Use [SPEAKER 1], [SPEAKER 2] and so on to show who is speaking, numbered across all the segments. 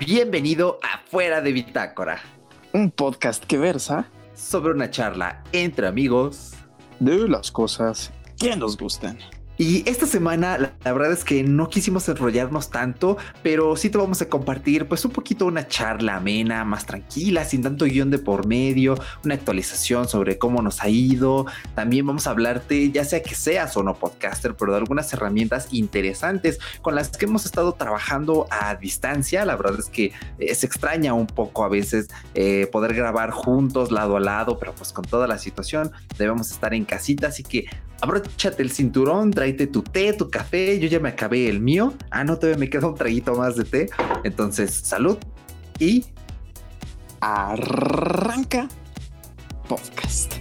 [SPEAKER 1] Bienvenido a Fuera de Bitácora,
[SPEAKER 2] un podcast que versa
[SPEAKER 1] sobre una charla entre amigos
[SPEAKER 2] de las cosas que nos gustan.
[SPEAKER 1] Y esta semana la, verdad es que no quisimos enrollarnos tanto, pero sí te vamos a compartir pues un poquito una charla amena, más tranquila, sin tanto guion de por medio, una actualización sobre cómo nos ha ido. También vamos a hablarte, ya sea que seas o no podcaster, pero de algunas herramientas interesantes con las que hemos estado trabajando a distancia. La verdad es que eh, se extraña un poco a veces eh, poder grabar juntos, lado a lado, pero pues con toda la situación debemos estar en casita, así que abróchate el cinturón, tráete tu té, tu café. Yo ya me acabé el mío. Ah, no, todavía me queda un traguito más de té. Entonces, salud y
[SPEAKER 2] arranca podcast.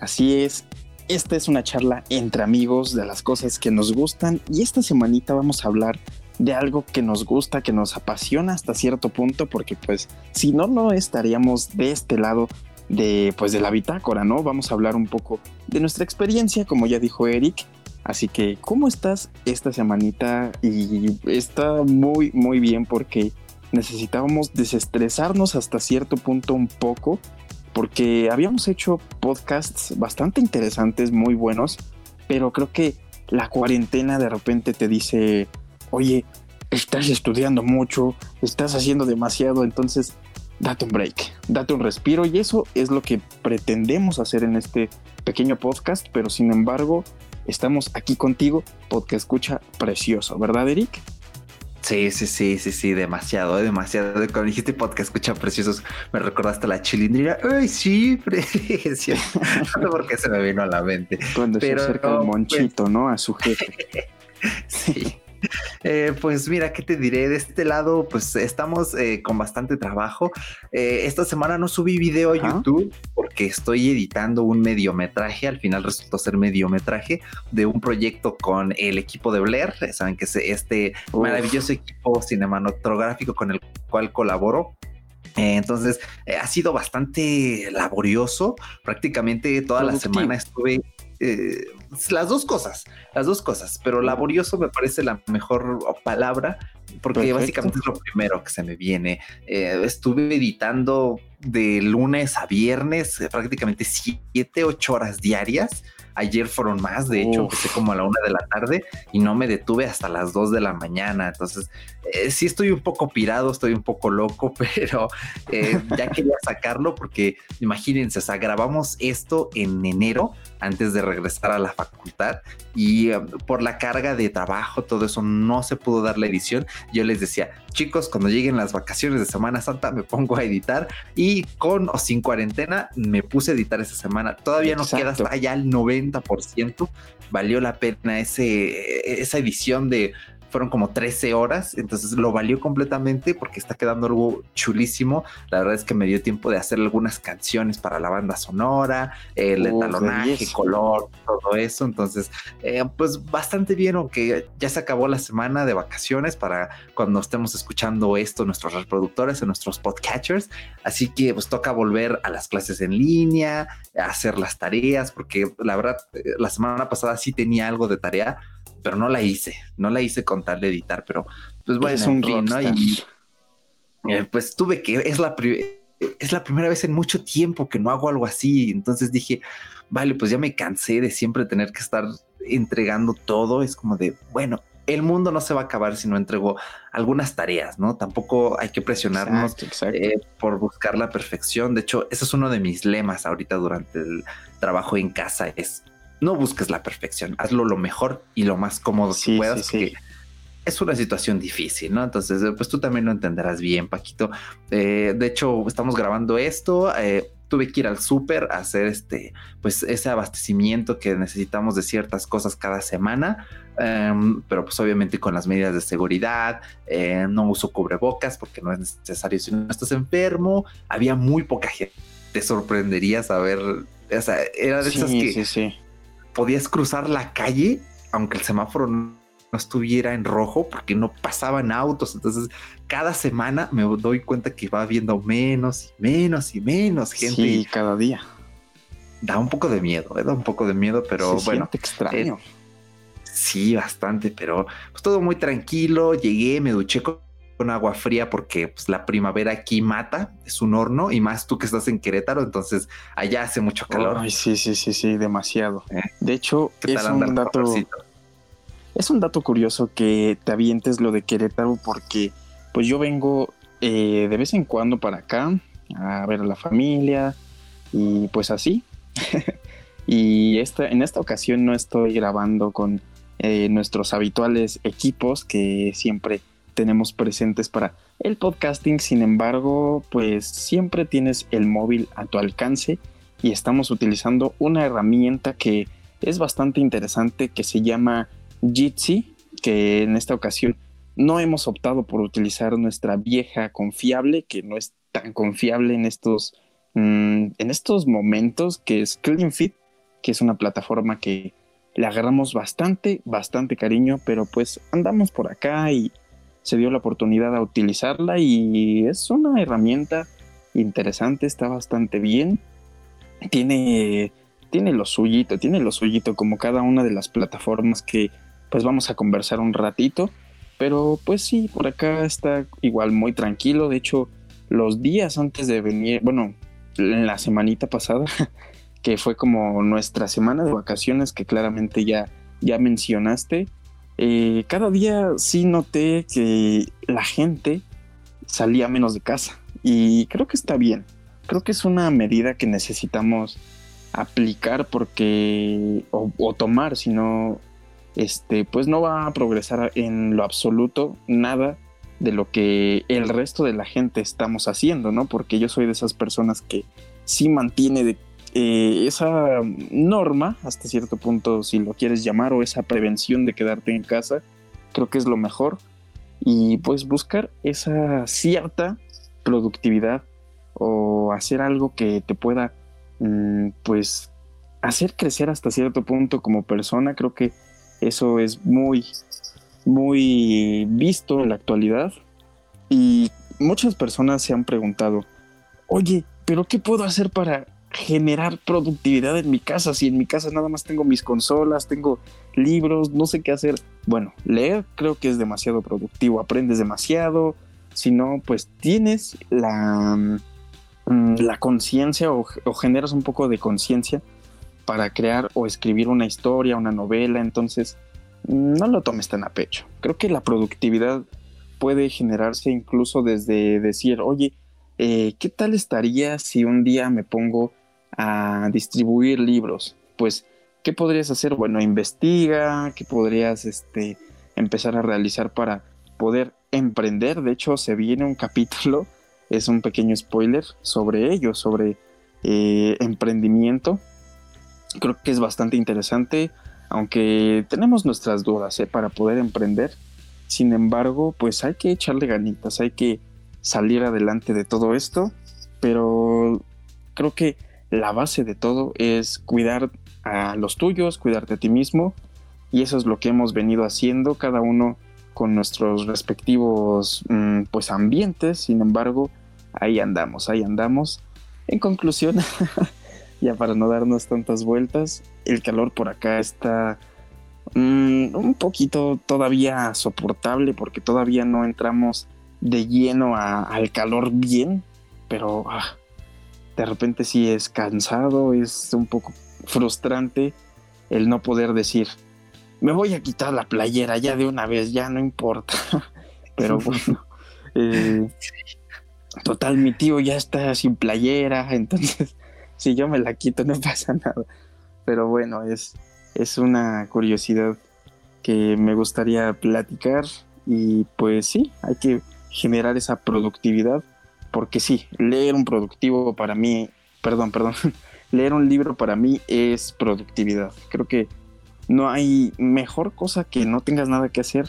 [SPEAKER 2] Así es, esta es una charla entre amigos de las cosas que nos gustan y esta semanita vamos a hablar de algo que nos gusta, que nos apasiona hasta cierto punto, porque pues si no, no estaríamos de este lado de pues de la bitácora, ¿no? Vamos a hablar un poco de nuestra experiencia, como ya dijo Eric. Así que, ¿cómo estás esta semanita? Y está muy, muy bien porque necesitábamos desestresarnos hasta cierto punto un poco porque habíamos hecho podcasts bastante interesantes, muy buenos, pero creo que la cuarentena de repente te dice, oye, estás estudiando mucho, estás haciendo demasiado, entonces date un break, date un respiro y eso es lo que pretendemos hacer en este pequeño podcast, pero sin embargo, estamos aquí contigo, podcast escucha precioso, ¿verdad, Eric?
[SPEAKER 1] Sí, sí, sí, sí, sí, demasiado, demasiado. Cuando dijiste podcast, escucha preciosos, me recordaste la chilindrina. Ay, sí, precioso. no sé por qué se me vino a la mente.
[SPEAKER 2] Cuando Pero, se acerca el monchito, ¿no? A su jefe.
[SPEAKER 1] sí. Eh, pues mira, ¿qué te diré? De este lado, pues estamos eh, con bastante trabajo. Eh, esta semana no subí video a YouTube porque estoy editando un mediometraje. Al final resultó ser mediometraje de un proyecto con el equipo de Blair. Saben que es este maravilloso equipo cinematográfico con el cual colaboro. Entonces ha sido bastante laborioso. Prácticamente toda la semana estuve eh, las dos cosas, las dos cosas, pero laborioso me parece la mejor palabra porque básicamente es lo primero que se me viene. Eh, estuve editando de lunes a viernes eh, prácticamente siete, ocho horas diarias Ayer fueron más, de hecho, empecé como a la una de la tarde y no me detuve hasta las dos de la mañana. Entonces, eh, sí estoy un poco pirado, estoy un poco loco, pero eh, ya quería sacarlo porque imagínense, o sea, grabamos esto en enero antes de regresar a la facultad y um, por la carga de trabajo, todo eso no se pudo dar la edición. Yo les decía, chicos, cuando lleguen las vacaciones de Semana Santa me pongo a editar y con o sin cuarentena me puse a editar esa semana. Todavía no queda hasta allá el 90 ciento valió la pena ese, esa edición de fueron como 13 horas, entonces lo valió completamente porque está quedando algo chulísimo. La verdad es que me dio tiempo de hacer algunas canciones para la banda sonora, el talonaje, color, todo eso. Entonces, eh, pues bastante bien, aunque ya se acabó la semana de vacaciones para cuando estemos escuchando esto, nuestros reproductores, en nuestros podcatchers. Así que pues toca volver a las clases en línea, a hacer las tareas, porque la verdad, eh, la semana pasada sí tenía algo de tarea pero no la hice, no la hice con tal de editar, pero pues bueno, es un fin, ¿no? Y eh, pues tuve que, es la, es la primera vez en mucho tiempo que no hago algo así, entonces dije, vale, pues ya me cansé de siempre tener que estar entregando todo, es como de, bueno, el mundo no se va a acabar si no entrego algunas tareas, ¿no? Tampoco hay que presionarnos eh, por buscar la perfección. De hecho, ese es uno de mis lemas ahorita durante el trabajo en casa, es no busques la perfección, hazlo lo mejor y lo más cómodo que puedas. es una situación difícil, ¿no? Entonces, eh, pues tú también lo entenderás bien, Paquito. Eh, de hecho, estamos grabando esto. Eh, tuve que ir al súper a hacer este, pues ese abastecimiento que necesitamos de ciertas cosas cada semana, em, pero pues obviamente con las medidas de seguridad, no uso cubrebocas porque no es necesario si no estás enfermo, había muy poca gente, te sorprendería saber, o sea, era de esas que podías cruzar la calle, aunque el semáforo no estuviera en rojo porque no pasaban autos. Entonces, cada semana me doy cuenta que va viendo menos y menos y menos gente.
[SPEAKER 2] Sí, cada día.
[SPEAKER 1] Da un poco de miedo, ¿eh? da un poco de miedo, pero bueno.
[SPEAKER 2] extraño. Eh,
[SPEAKER 1] sí, bastante, pero pues todo muy tranquilo. Llegué, me duché con, agua fría porque pues, la primavera aquí mata, es un horno y más tú que estás en Querétaro, entonces allá hace mucho calor.
[SPEAKER 2] Ay, sí, sí, sí, sí, demasiado. Eh, de hecho, es un dato es un dato curioso que te avientes lo de Querétaro porque pues yo vengo eh, de vez en cuando para acá a ver a la familia y pues así. y esta, en esta ocasión no estoy grabando con eh, nuestros habituales equipos que siempre tenemos presentes para el podcasting. Sin embargo, pues siempre tienes el móvil a tu alcance y estamos utilizando una herramienta que es bastante interesante que se llama Jitsi, que en esta ocasión no hemos optado por utilizar nuestra vieja confiable, que no es tan confiable en estos, mm, en estos momentos, que es CleanFit, que es una plataforma que le agarramos bastante, bastante cariño, pero pues andamos por acá y se dio la oportunidad a utilizarla y es una herramienta interesante, está bastante bien. Tiene, tiene lo suyito, tiene lo suyito como cada una de las plataformas que pues vamos a conversar un ratito. Pero pues sí, por acá está igual muy tranquilo. De hecho, los días antes de venir, bueno, en la semanita pasada, que fue como nuestra semana de vacaciones que claramente ya, ya mencionaste, eh, cada día sí noté que la gente salía menos de casa. Y creo que está bien. Creo que es una medida que necesitamos aplicar porque, o, tomar, si no este, pues no va a progresar en lo absoluto nada de lo que el resto de la gente estamos haciendo, ¿no? Porque yo soy de esas personas que sí mantiene eh, esa norma, hasta cierto punto, si lo quieres llamar, o esa prevención de quedarte en casa, creo que es lo mejor. Y pues buscar esa cierta productividad o hacer algo que te pueda, mm, pues, hacer crecer hasta cierto punto como persona, creo que eso es muy, muy visto en la actualidad. Y muchas personas se han preguntado, oye, pero ¿qué puedo hacer para generar productividad en mi casa? Si en mi casa nada más tengo mis consolas, tengo libros, no sé qué hacer. Bueno, leer creo que es demasiado productivo, aprendes demasiado. Si no, pues tienes la, mm, la conciencia o, generas un poco de conciencia para crear o escribir una historia, una novela, entonces no lo tomes tan a pecho. Creo que la productividad puede generarse incluso desde decir, oye, eh, ¿qué tal estaría si un día me pongo a distribuir libros? Pues, ¿qué podrías hacer? Bueno, investiga, ¿qué podrías este, empezar a realizar para poder emprender? De hecho, se viene un capítulo, es un pequeño spoiler sobre ello, sobre eh, emprendimiento creo que es bastante interesante, aunque tenemos nuestras dudas ¿eh? para poder emprender. Sin embargo, pues hay que echarle ganitas, hay que salir adelante de todo esto, pero creo que la base de todo es cuidar a los tuyos, cuidarte a ti mismo, y eso es lo que hemos venido haciendo cada uno con nuestros respectivos mm, pues ambientes, sin embargo, ahí andamos, ahí andamos. En conclusión, ya para no darnos tantas vueltas, el calor por acá está mm, un poquito todavía soportable porque todavía no entramos de lleno al calor bien, pero ah, de repente sí es cansado, es un poco frustrante el no poder decir, me voy a quitar la playera ya de una vez, ya no importa, pero bueno. Eh, total, mi tío ya está sin playera, entonces si yo me la quito no pasa nada. Pero bueno, es, es una curiosidad que me gustaría platicar y pues sí, hay que generar esa productividad porque sí, leer un productivo para mí, perdón, perdón, leer un libro para mí es productividad. Creo que no hay mejor cosa que no tengas nada que hacer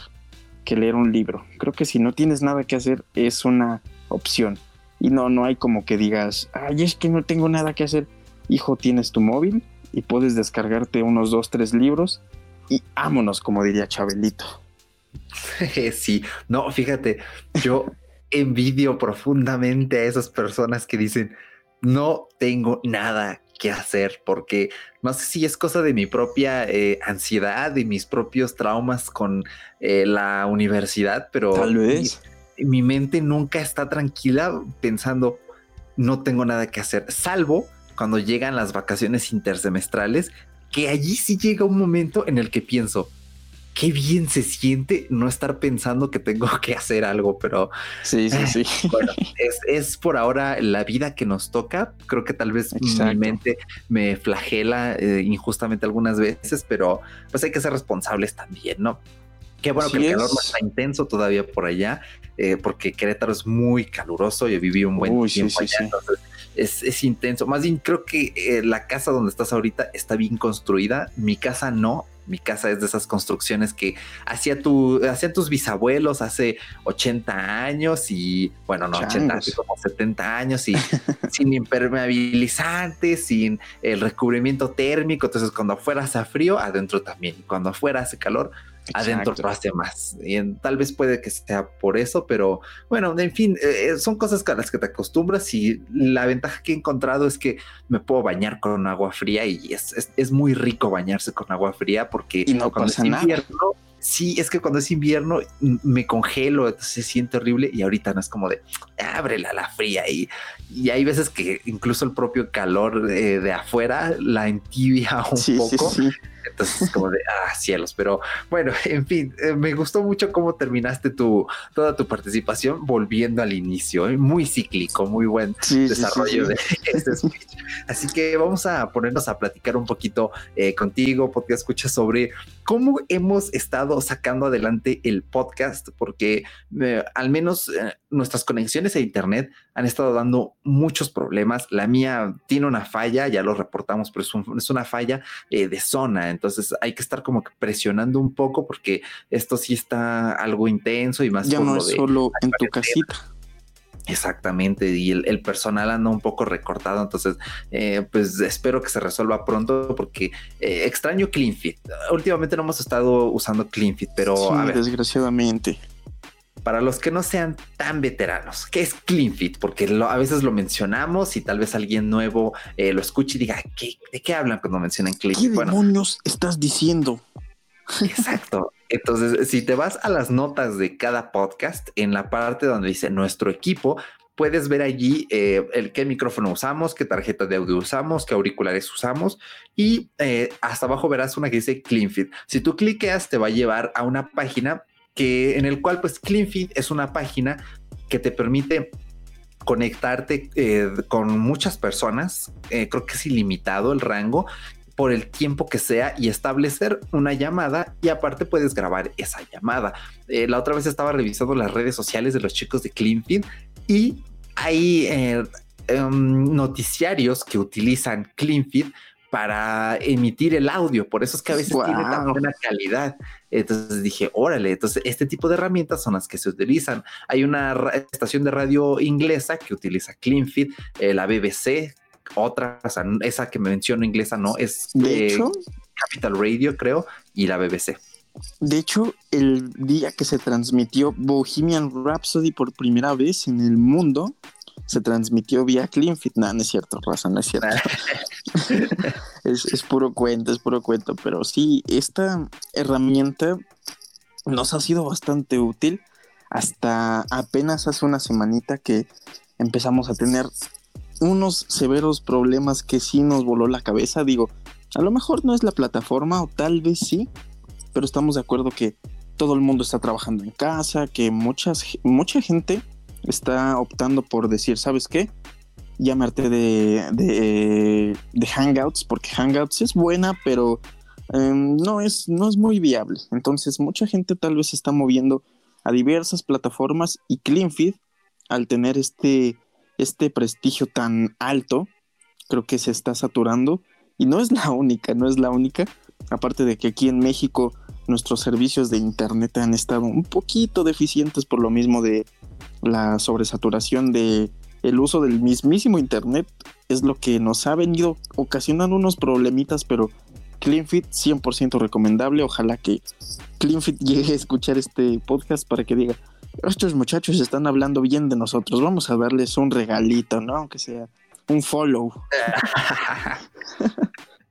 [SPEAKER 2] que leer un libro. Creo que si no tienes nada que hacer es una opción. Y no, no hay como que digas, ay, es que no tengo nada que hacer. Hijo, tienes tu móvil y puedes descargarte unos dos, tres libros y ámonos, como diría Chabelito.
[SPEAKER 1] Sí, no, fíjate, yo envidio profundamente a esas personas que dicen, no tengo nada que hacer, porque no sé si es cosa de mi propia eh, ansiedad y mis propios traumas con eh, la universidad, pero
[SPEAKER 2] tal vez.
[SPEAKER 1] mi, mente nunca está tranquila pensando, no tengo nada que hacer, salvo cuando llegan las vacaciones intersemestrales, que allí sí llega un momento en el que pienso, qué bien se siente no estar pensando que tengo que hacer algo, pero
[SPEAKER 2] sí, sí, sí.
[SPEAKER 1] Bueno, es, por ahora la vida que nos toca. Creo que tal vez mi mente me flagela eh, injustamente algunas veces, pero pues hay que ser responsables también, ¿no? Qué bueno que el calor no está intenso todavía por allá, eh, porque Querétaro es muy caluroso. Yo viví un buen tiempo allá, entonces es, intenso. Más bien, creo que eh, la casa donde estás ahorita está bien construida. Mi casa no. Mi casa es de esas construcciones que hacía tu, hacían tus bisabuelos hace 80 años y, bueno, no 80, como 70 años y sin impermeabilizante, sin el recubrimiento térmico. Entonces, cuando afuera hace frío, adentro también. Cuando afuera hace calor, adentro hace más. Y tal vez puede que sea por eso, pero bueno, en fin, eh, eh, son cosas con las que te acostumbras y la ventaja que he encontrado es que me puedo bañar con agua fría y es, es, muy rico bañarse con agua fría porque
[SPEAKER 2] no cuando es invierno,
[SPEAKER 1] sí, es que cuando es invierno me congelo, se siente horrible y ahorita no es como de ábrela la fría y, y hay veces que incluso el propio calor de, afuera la entibia un poco. Entonces es como de, ah, cielos, pero bueno, en fin, eh, me gustó mucho cómo terminaste tu, toda tu participación volviendo al inicio, ¿eh? muy cíclico, muy buen desarrollo de este speech. Así que vamos a ponernos a platicar un poquito eh, contigo, porque escucha sobre cómo hemos estado sacando adelante el podcast, porque al menos nuestras conexiones a Internet han estado dando muchos problemas. La mía tiene una falla, ya lo reportamos, pero es, una falla de zona. Entonces hay que estar como que presionando un poco porque esto sí está algo intenso y más.
[SPEAKER 2] Ya no es solo en tu casita.
[SPEAKER 1] Exactamente, y el, personal anda un poco recortado, entonces eh, pues espero que se resuelva pronto porque eh, extraño CleanFit. Últimamente no hemos estado usando CleanFit, pero
[SPEAKER 2] desgraciadamente
[SPEAKER 1] para los que no sean tan veteranos, ¿qué es CleanFit? Porque a veces lo mencionamos y tal vez alguien nuevo eh, lo escuche y diga, ¿de qué hablan cuando mencionan CleanFit?
[SPEAKER 2] ¿Qué demonios estás diciendo?
[SPEAKER 1] Exacto. Entonces, si te vas a las notas de cada podcast, en la parte donde dice nuestro equipo, puedes ver allí eh, el qué micrófono usamos, qué tarjeta de audio usamos, qué auriculares usamos y eh, hasta abajo verás una que dice CleanFit. Si tú cliqueas, te va a llevar a una página que en el cual pues CleanFeed es una página que te permite conectarte eh, con muchas personas, eh, creo que es ilimitado el rango por el tiempo que sea y establecer una llamada y aparte puedes grabar esa llamada. Eh, la otra vez estaba revisando las redes sociales de los chicos de CleanFeed y hay em, noticiarios que utilizan CleanFeed para emitir el audio. Por eso es que a veces tiene tan buena calidad. Entonces dije, órale, entonces este tipo de herramientas son las que se utilizan. Hay una estación de radio inglesa que utiliza CleanFit, eh, la BBC, otra, o sea, esa que me menciono inglesa no, es
[SPEAKER 2] de hecho,
[SPEAKER 1] Capital Radio, creo, y la BBC.
[SPEAKER 2] De hecho, el día que se transmitió Bohemian Rhapsody por primera vez en el mundo, se transmitió vía CleanFit. No, no es cierto, Raza, no es cierto. es, puro cuento, es puro cuento. Pero sí, esta herramienta nos ha sido bastante útil hasta apenas hace una semanita que empezamos a tener unos severos problemas que sí nos voló la cabeza. Digo, a lo mejor no es la plataforma o tal vez sí, pero estamos de acuerdo que todo el mundo está trabajando en casa, que muchas, mucha gente está optando por decir, ¿sabes qué? Llamarte de, de, de, Hangouts, porque Hangouts es buena, pero em, no, es, no es muy viable. Entonces, mucha gente tal vez se está moviendo a diversas plataformas y CleanFeed, al tener este, este prestigio tan alto, creo que se está saturando. Y no es la única, no es la única. Aparte de que aquí en México nuestros servicios de Internet han estado un poquito deficientes por lo mismo de la sobresaturación de el uso del mismísimo internet es lo que nos ha venido ocasionando unos problemitas, pero CleanFit 100% recomendable. Ojalá que CleanFit llegue a escuchar este podcast para que diga, estos muchachos están hablando bien de nosotros, vamos a darles un regalito, ¿no? Aunque sea un follow.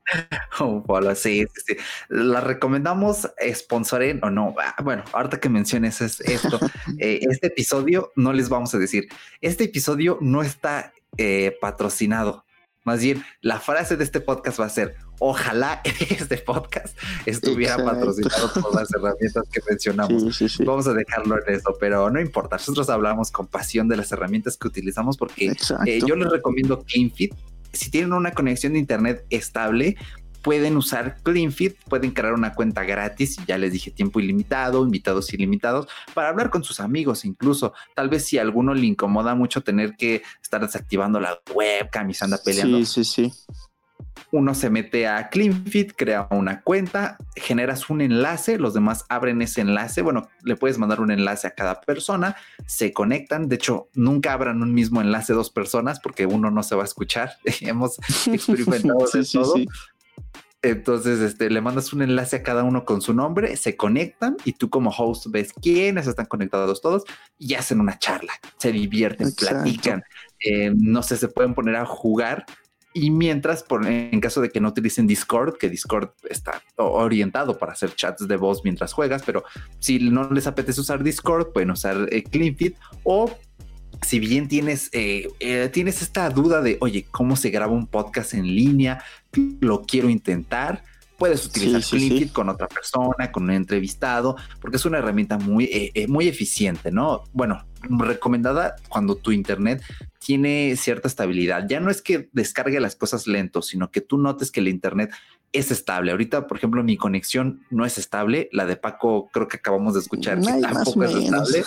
[SPEAKER 1] follow, sí, sí, sí. La recomendamos, sponsoren o no. Ah, bueno, ahorita que menciones esto, eh, este episodio no les vamos a decir, este episodio no está eh, patrocinado. Más bien, la frase de este podcast va a ser, ojalá este podcast estuviera patrocinado por las herramientas que mencionamos. Vamos a dejarlo en eso, pero no importa. Nosotros hablamos con pasión de las herramientas que utilizamos porque eh, yo les recomiendo CleanFit. Si tienen una conexión de internet estable, pueden usar CleanFit, pueden crear una cuenta gratis, ya les dije tiempo ilimitado, invitados ilimitados, para hablar con sus amigos incluso. Tal vez si a alguno le incomoda mucho tener que estar desactivando la webcam y se anda peleando.
[SPEAKER 2] Sí, sí, sí.
[SPEAKER 1] Uno se mete a CleanFit, crea una cuenta, generas un enlace, los demás abren ese enlace. Bueno, le puedes mandar un enlace a cada persona, se conectan. De hecho, nunca abran un mismo enlace dos personas porque uno no se va a escuchar. Hemos experimentado todo. Entonces, este, le mandas un enlace a cada uno con su nombre, se conectan y tú como host ves quiénes están conectados todos y hacen una charla, se divierten, platican, eh, no sé, se pueden poner a jugar y mientras, por, en caso de que no utilicen Discord, que Discord está orientado para hacer chats de voz mientras juegas, pero si no les apetece usar Discord, pueden usar eh, CleanFit o si bien tienes, eh, eh, tienes esta duda de, oye, ¿cómo se graba un podcast en línea? Lo quiero intentar. Puedes utilizar CleanFit con otra persona, con un entrevistado, porque es una herramienta muy, eh, muy eficiente, ¿no? Bueno, recomendada cuando tu internet tiene cierta estabilidad. Ya no es que descargue las cosas lento, sino que tú notes que el internet es estable. Ahorita, por ejemplo, mi conexión no es estable. La de Paco creo que acabamos de escuchar que tampoco es estable.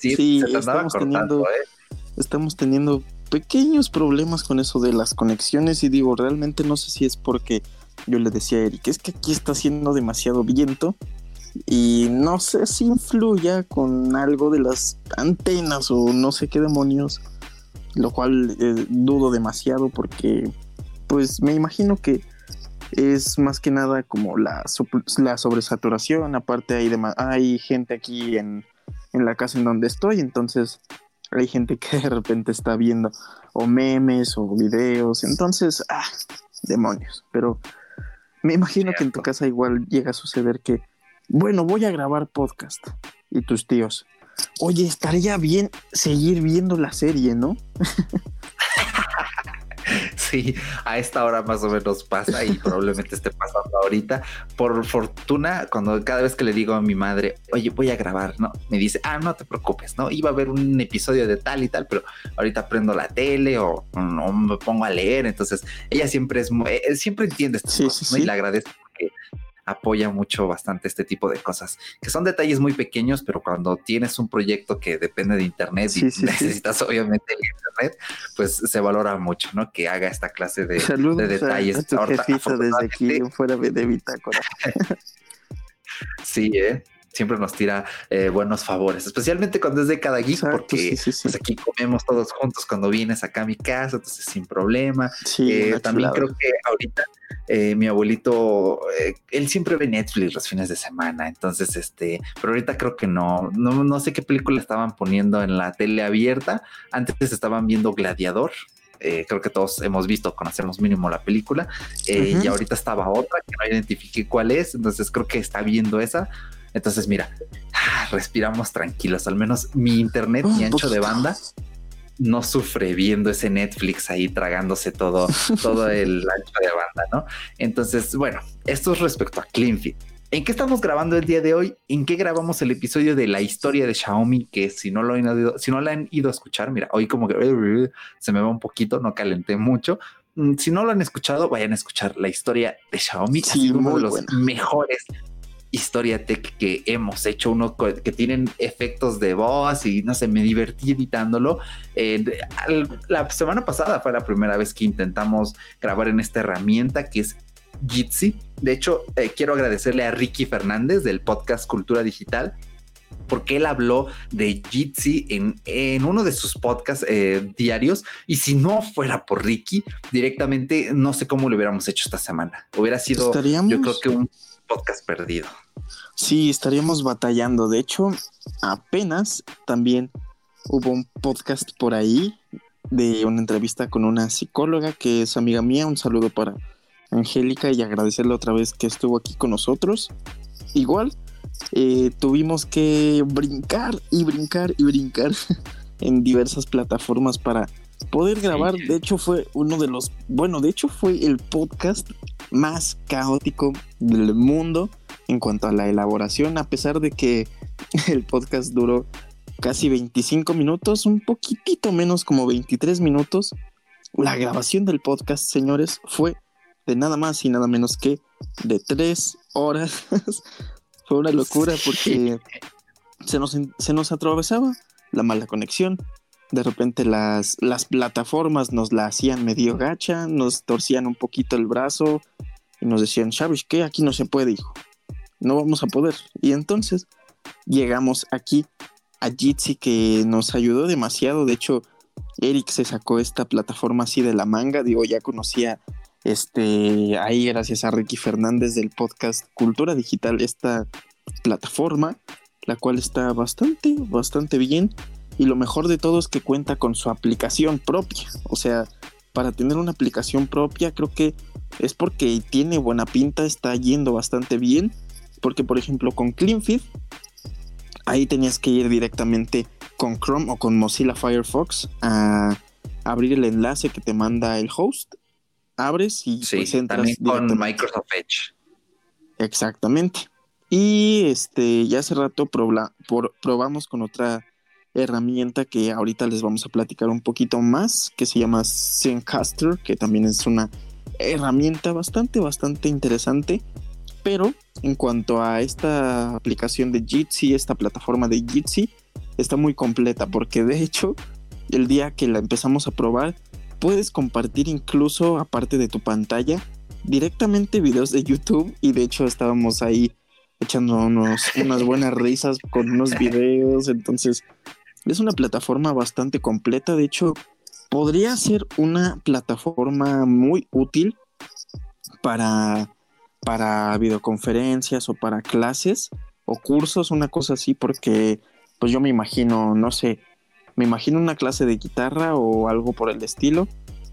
[SPEAKER 2] sí, estamos teniendo, ¿eh? estamos teniendo pequeños problemas con eso de las conexiones y digo, realmente no sé si es porque yo le decía a Eric, es que aquí está haciendo demasiado viento y no sé si influya con algo de las antenas o no sé qué demonios, lo cual eh, dudo demasiado porque pues me imagino que es más que nada como la, la sobresaturación, aparte hay, hay gente aquí en, la casa en donde estoy, entonces hay gente que de repente está viendo o memes o videos, entonces, ah, demonios, pero me imagino que en tu casa igual llega a suceder que, bueno, voy a grabar podcast y tus tíos, oye, estaría bien seguir viendo la serie, ¿no?
[SPEAKER 1] Sí, a esta hora más o menos pasa y probablemente esté pasando ahorita. Por fortuna, cuando cada vez que le digo a mi madre, oye, voy a grabar, ¿no? Me dice, ah, no te preocupes, ¿no? Iba a haber un episodio de tal y tal, pero ahorita prendo la tele o, no me pongo a leer. Entonces, ella siempre es, eh, siempre entiende esto y le agradezco porque apoya mucho bastante este tipo de cosas, que son detalles muy pequeños, pero cuando tienes un proyecto que depende de Internet y necesitas obviamente el Internet, pues se valora mucho, ¿no? Que haga esta clase de, detalles.
[SPEAKER 2] A, desde aquí fuera de bitácora.
[SPEAKER 1] sí, ¿eh? siempre nos tira eh, buenos favores, especialmente cuando es de cada geek, porque pues aquí comemos todos juntos cuando vienes acá a mi casa, entonces sin problema. Eh, también creo que ahorita eh, mi abuelito, él siempre ve Netflix los fines de semana, entonces este, pero ahorita creo que no, no, no sé qué película estaban poniendo en la tele abierta, antes estaban viendo Gladiador, creo que todos hemos visto, conocemos mínimo la película, y ahorita estaba otra que no identifiqué cuál es, entonces creo que está viendo esa, entonces, mira, ah, respiramos tranquilos. Al menos mi internet y ancho de banda no sufre viendo ese Netflix ahí tragándose todo, todo el ancho de banda, ¿no? Entonces, bueno, esto es respecto a CleanFit. ¿En qué estamos grabando el día de hoy? ¿En qué grabamos el episodio de la historia de Xiaomi? Que si no lo han ido, si no la han ido a escuchar, mira, hoy como que se me va un poquito, no calenté mucho. Mm, si no lo han escuchado, vayan a escuchar la historia de Xiaomi. Sí, uno de los mejores historia tech que hemos hecho, uno que tienen efectos de voz y no sé, me divertí editándolo. Eh, la semana pasada fue la primera vez que intentamos grabar en esta herramienta que es Jitsi. De hecho, eh, quiero agradecerle a Ricky Fernández del podcast Cultura Digital porque él habló de Jitsi en, en uno de sus podcasts eh, diarios y si no fuera por Ricky, directamente no sé cómo lo hubiéramos hecho esta semana. Hubiera sido, yo creo que un podcast perdido.
[SPEAKER 2] Sí, estaríamos batallando. De hecho, apenas también hubo un podcast por ahí de una entrevista con una psicóloga que es amiga mía. Un saludo para Angélica y agradecerle otra vez que estuvo aquí con nosotros. Igual, eh, tuvimos que brincar y brincar y brincar en diversas plataformas para poder grabar. De hecho, fue uno de los, bueno, de hecho fue el podcast más caótico del mundo en cuanto a la elaboración, a pesar de que el podcast duró casi 25 minutos, un poquitito menos como 23 minutos. La grabación del podcast, señores, fue de nada más y nada menos que de 3 horas. fue una locura porque se, nos, se nos atravesaba la mala conexión. De repente las, las plataformas nos la hacían medio gacha, nos torcían un poquito el brazo y nos decían, ¿sabes qué? Aquí no se puede, hijo. No vamos a poder. Y entonces llegamos aquí a Jitsi que nos ayudó demasiado. De hecho, Eric se sacó esta plataforma así de la manga. Digo, ya conocía este ahí gracias a Ricky Fernández del podcast Cultura Digital esta plataforma, la cual está bastante, bastante bien. Y lo mejor de todo es que cuenta con su aplicación propia. O sea, para tener una aplicación propia creo que es porque tiene buena pinta, está yendo bastante bien. Porque por ejemplo con CleanFeed ahí tenías que ir directamente con Chrome o con Mozilla Firefox a abrir el enlace que te manda el host. Abres y
[SPEAKER 1] sí, pues entras también con Microsoft Edge.
[SPEAKER 2] Exactamente. Y este ya hace rato probamos con otra herramienta que ahorita les vamos a platicar un poquito más, que se llama Zencaster, que también es una herramienta bastante, bastante interesante. Pero en cuanto a esta aplicación de Jitsi, esta plataforma de Jitsi, está muy completa porque de hecho el día que la empezamos a probar puedes compartir incluso aparte de tu pantalla directamente videos de YouTube. Y de hecho estábamos ahí echando unos, unas buenas risas con unos videos, entonces es una plataforma bastante completa, de hecho podría ser una plataforma muy útil para para videoconferencias o para clases o cursos, una cosa así, porque pues yo me imagino, no sé, me imagino una clase de guitarra o algo por el estilo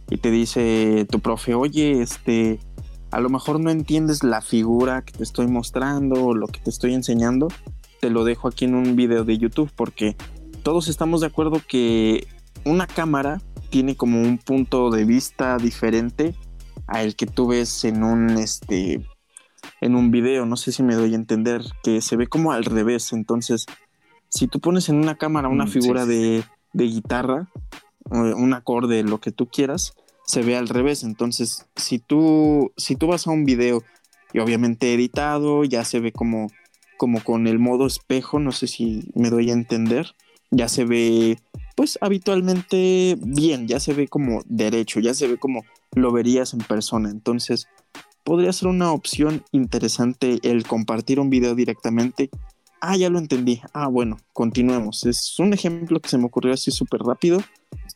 [SPEAKER 2] y te dice tu profe, oye, este, a lo mejor no entiendes la figura que te estoy mostrando o lo que te estoy enseñando, te lo dejo aquí en un video de YouTube porque todos estamos de acuerdo que una cámara tiene como un punto de vista diferente a el que tú ves en un este en un video, no sé si me doy a entender, que se ve como al revés. Entonces, si tú pones en una cámara una mm, figura De, de, guitarra, un acorde, lo que tú quieras, se ve al revés. Entonces, si tú, si tú vas a un video y obviamente editado, ya se ve como, como con el modo espejo, no sé si me doy a entender, ya se ve pues habitualmente bien, ya se ve como derecho, ya se ve como lo verías en persona. Entonces, podría ser una opción interesante el compartir un video directamente. Ah, ya lo entendí. Ah, bueno, continuemos. Es un ejemplo que se me ocurrió así súper rápido.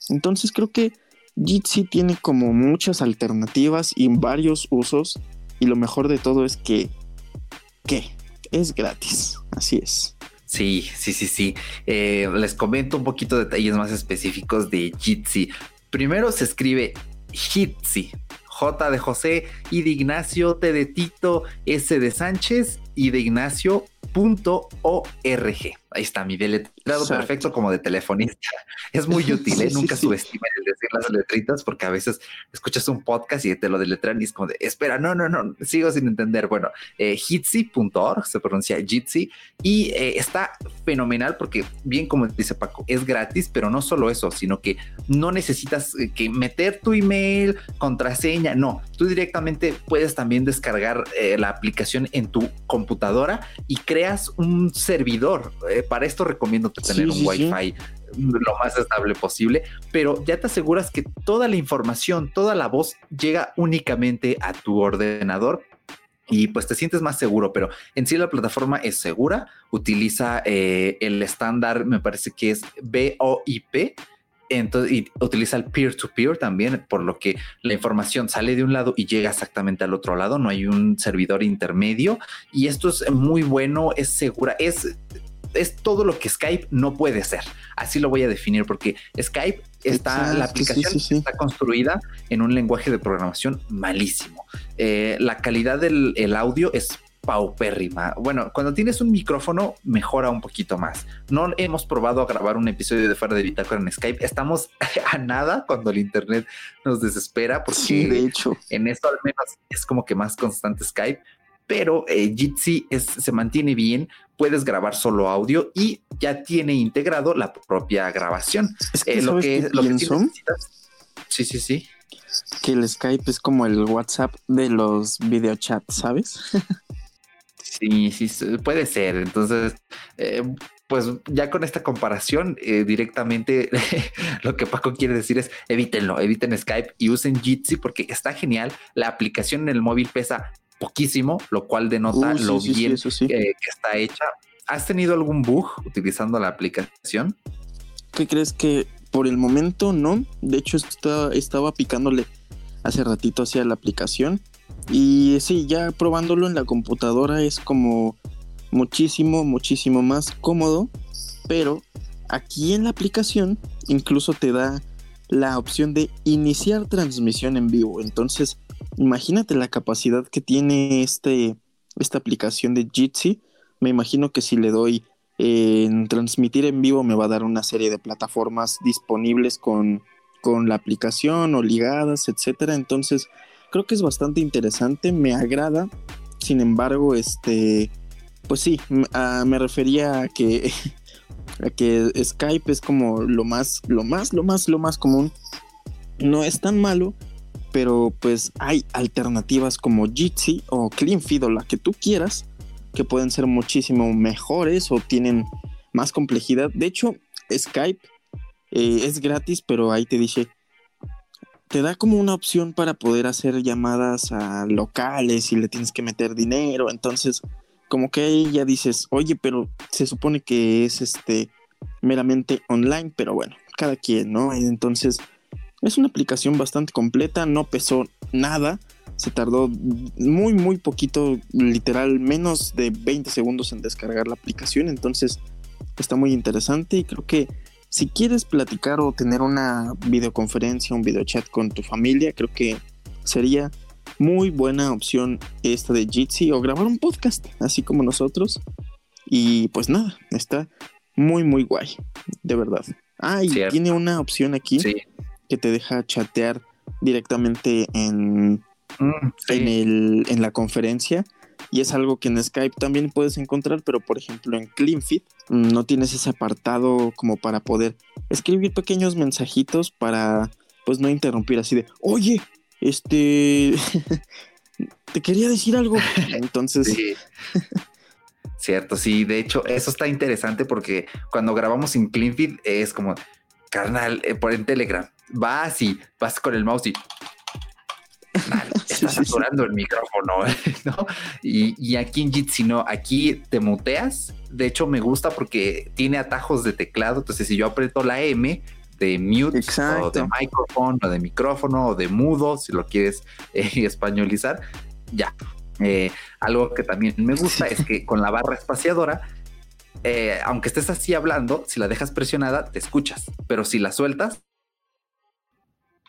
[SPEAKER 2] Entonces creo que Jitsi tiene como muchas alternativas y varios usos. Y lo mejor de todo es que, ¿qué? Es gratis. Así es.
[SPEAKER 1] Sí, sí, sí, sí. Eh, les comento un poquito detalles más específicos de Jitsi. Primero se escribe Jitsi, J de José, y de Ignacio, T de Tito, S de Sánchez y de Ignacio .org. Ahí está mi deletrado perfecto como de telefonista. Es muy útil, ¿eh? nunca subestimen el decir las letritas porque a veces escuchas un podcast y te lo deletran y es como de, espera, no, no, no, sigo sin entender. Bueno, eh, Jitsi.org se pronuncia Jitsi y eh, está fenomenal porque bien como dice Paco, es gratis, pero no solo eso, sino que no necesitas eh, que meter tu email, contraseña, no, tú directamente puedes también descargar la aplicación en tu computadora y crear un servidor. Eh, para esto recomiendo tener un Wi-Fi lo más estable posible, pero ya te aseguras que toda la información, toda la voz llega únicamente a tu ordenador y pues te sientes más seguro, pero en sí la plataforma es segura, utiliza eh, el estándar, me parece que es BOIP, entonces, y utiliza el peer-to-peer también, por lo que la información sale de un lado y llega exactamente al otro lado, no hay un servidor intermedio y esto es muy bueno, es segura, es es todo lo que Skype no puede ser. Así lo voy a definir porque Skype está, la aplicación está construida en un lenguaje de programación malísimo. Eh, la calidad del audio es paupérrima. Bueno, cuando tienes un micrófono, mejora un poquito más. No hemos probado a grabar un episodio de fuera de Bitácora en Skype. Estamos a nada cuando el internet nos desespera, porque
[SPEAKER 2] de hecho,
[SPEAKER 1] en esto al menos es como que más constante Skype. Pero eh, Jitsi se mantiene bien, puedes grabar solo audio y ya tiene integrado la propia grabación.
[SPEAKER 2] Es que, eh, lo que, lo que
[SPEAKER 1] sí, sí, sí.
[SPEAKER 2] Que el Skype es como el WhatsApp de los videochats, ¿sabes?
[SPEAKER 1] Sí, sí, puede ser. Entonces, eh, pues ya con esta comparación, eh, directamente lo que Paco quiere decir es evítenlo, eviten Skype y usen Jitsi porque está genial. La aplicación en el móvil pesa poquísimo, lo cual denota uh, lo bien que está hecha. ¿Has tenido algún bug utilizando la aplicación?
[SPEAKER 2] ¿Qué crees que por el momento no? De hecho, estaba picándole hace ratito hacia la aplicación y sí, ya probándolo en la computadora es como muchísimo, muchísimo más cómodo. Pero aquí en la aplicación incluso te da la opción de iniciar transmisión en vivo. Entonces, imagínate la capacidad que tiene este, esta aplicación de Jitsi. Me imagino que si le doy en transmitir en vivo me va a dar una serie de plataformas disponibles con, con la aplicación o ligadas, etcétera. Entonces, creo que es bastante interesante, me agrada. Sin embargo, este, pues sí, me refería a que, a que Skype es como lo más, lo más, lo más, lo más común. No es tan malo, pero pues hay alternativas como Jitsi o CleanFeed o la que tú quieras, que pueden ser muchísimo mejores o tienen más complejidad. De hecho, Skype eh, es gratis, pero ahí te dice te da como una opción para poder hacer llamadas a locales y le tienes que meter dinero. Entonces, como que ahí ya dices, oye, pero se supone que es este meramente online, pero bueno, cada quien, ¿no? Entonces, es una aplicación bastante completa, no pesó nada, se tardó muy, muy poquito, literal, menos de 20 segundos en descargar la aplicación, entonces está muy interesante y creo que si quieres platicar o tener una videoconferencia, un videochat con tu familia, creo que sería muy buena opción esta de Jitsi o grabar un podcast, así como nosotros. Y pues nada, está muy, muy guay, de verdad. Ah, y tiene una opción aquí que te deja chatear directamente en, mm, en, el, en la conferencia y es algo que en Skype también puedes encontrar, pero por ejemplo en CleanFit mm, no tienes ese apartado como para poder escribir pequeños mensajitos para pues no interrumpir así de, oye, este, te quería decir algo. Entonces...
[SPEAKER 1] Cierto, sí, de hecho, eso está interesante porque cuando grabamos en CleanFit es como, carnal, eh, por en Telegram, vas y vas con el mouse y estás saturando el micrófono, ¿no? Y, aquí en Jitsi no, aquí te muteas. De hecho, me gusta porque tiene atajos de teclado. Entonces, si yo aprieto la M de mute o de micrófono o de micrófono o de mudo, si lo quieres eh, españolizar, ya. Eh, algo que también me gusta es que con la barra espaciadora eh, aunque estés así hablando, si la dejas presionada, te escuchas, pero si la sueltas,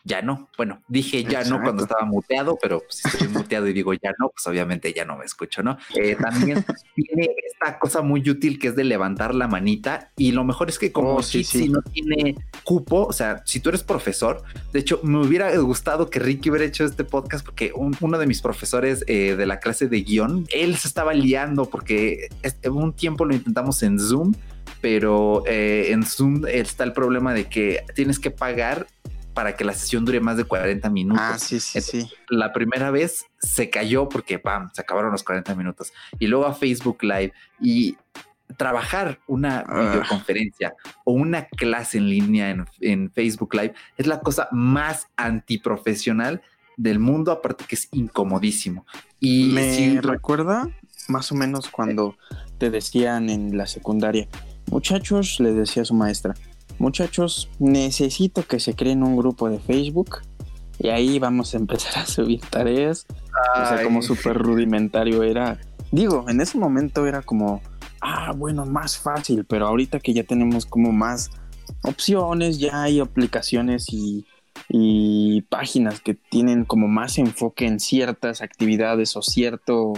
[SPEAKER 1] ya no. Bueno, dije ya no cuando estaba muteado, pero si estoy muteado y digo ya no, pues obviamente ya no me escucho, ¿no? Eh, también tiene esta cosa muy útil que es de levantar la manita y lo mejor es que como oh, si no tiene cupo, o sea, si tú eres profesor, de hecho me hubiera gustado que Ricky hubiera hecho este podcast porque uno de mis profesores eh, de la clase de guion, él se estaba liando porque un tiempo lo intentamos en Zoom pero eh, en Zoom está el problema de que tienes que pagar para que la sesión dure más de 40 minutos.
[SPEAKER 2] Ah, sí, sí, sí.
[SPEAKER 1] La primera vez se cayó porque, pam, se acabaron los 40 minutos. Y luego a Facebook Live y trabajar una ah. videoconferencia o una clase en línea en, Facebook Live es la cosa más antiprofesional del mundo, aparte que es incomodísimo. Y
[SPEAKER 2] me si... recuerda más o menos cuando te decían en la secundaria, muchachos, le decía a su maestra, muchachos, necesito que se creen un grupo de Facebook y ahí vamos a empezar a subir tareas. O sea, como súper rudimentario era. Digo, en ese momento era como, ah, bueno, más fácil, pero ahorita que ya tenemos como más opciones, ya hay aplicaciones y, páginas que tienen como más enfoque en ciertas actividades o cierto,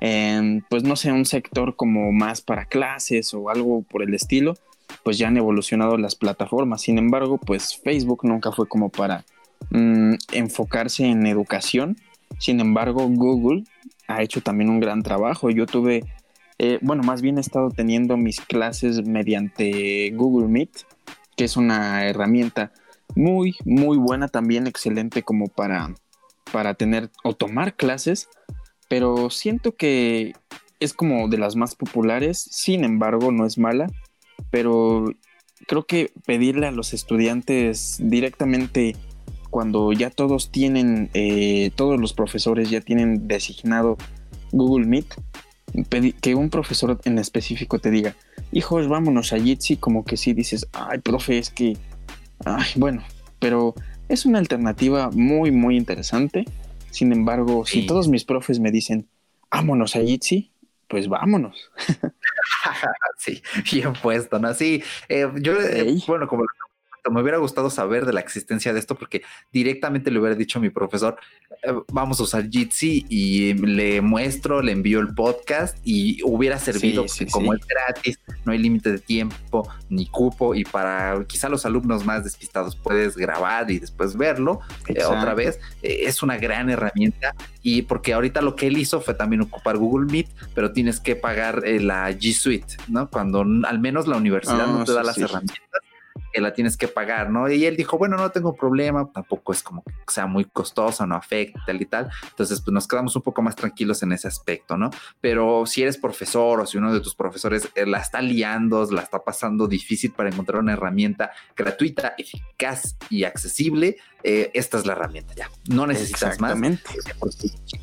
[SPEAKER 2] em, pues no sé, un sector como más para clases o algo por el estilo, pues ya han evolucionado las plataformas. Sin embargo, pues Facebook nunca fue como para mm, enfocarse en educación. Sin embargo, Google ha hecho también un gran trabajo. Yo tuve, eh, bueno, más bien he estado teniendo mis clases mediante Google Meet que es una herramienta muy, muy buena también, excelente como para, para tener o tomar clases, pero siento que es como de las más populares, sin embargo no es mala, pero creo que pedirle a los estudiantes directamente cuando ya todos tienen, eh, todos los profesores ya tienen designado Google Meet, que un profesor en específico te diga, hijos, vámonos a Jitsi, como que sí dices, ay, profe, es que, ay, bueno, pero es una alternativa muy, muy interesante. Sin embargo, si todos mis profes me dicen, vámonos a Jitsi, pues vámonos.
[SPEAKER 1] sí, bien puesto, ¿no? Sí, eh, yo, eh, bueno, como me hubiera gustado saber de la existencia de esto porque directamente le hubiera dicho a mi profesor, eh, vamos a usar Jitsi y le muestro, le envío el podcast y hubiera servido como es gratis, no hay límite de tiempo ni cupo y para quizá los alumnos más despistados puedes grabar y después verlo eh, otra vez. Eh, es una gran herramienta y porque ahorita lo que él hizo fue también ocupar Google Meet, pero tienes que pagar la G Suite, ¿no? Cuando al menos la universidad no, ah, te da las herramientas que la tienes que pagar, ¿no? Y él dijo, bueno, no tengo problema, tampoco es como que sea muy costoso, no afecta tal y tal. Entonces, pues nos quedamos un poco más tranquilos en ese aspecto, ¿no? Pero si eres profesor o si uno de tus profesores eh, la está liando, la está pasando difícil para encontrar una herramienta gratuita, eficaz y accesible, eh, esta es la herramienta ya. No necesitas más.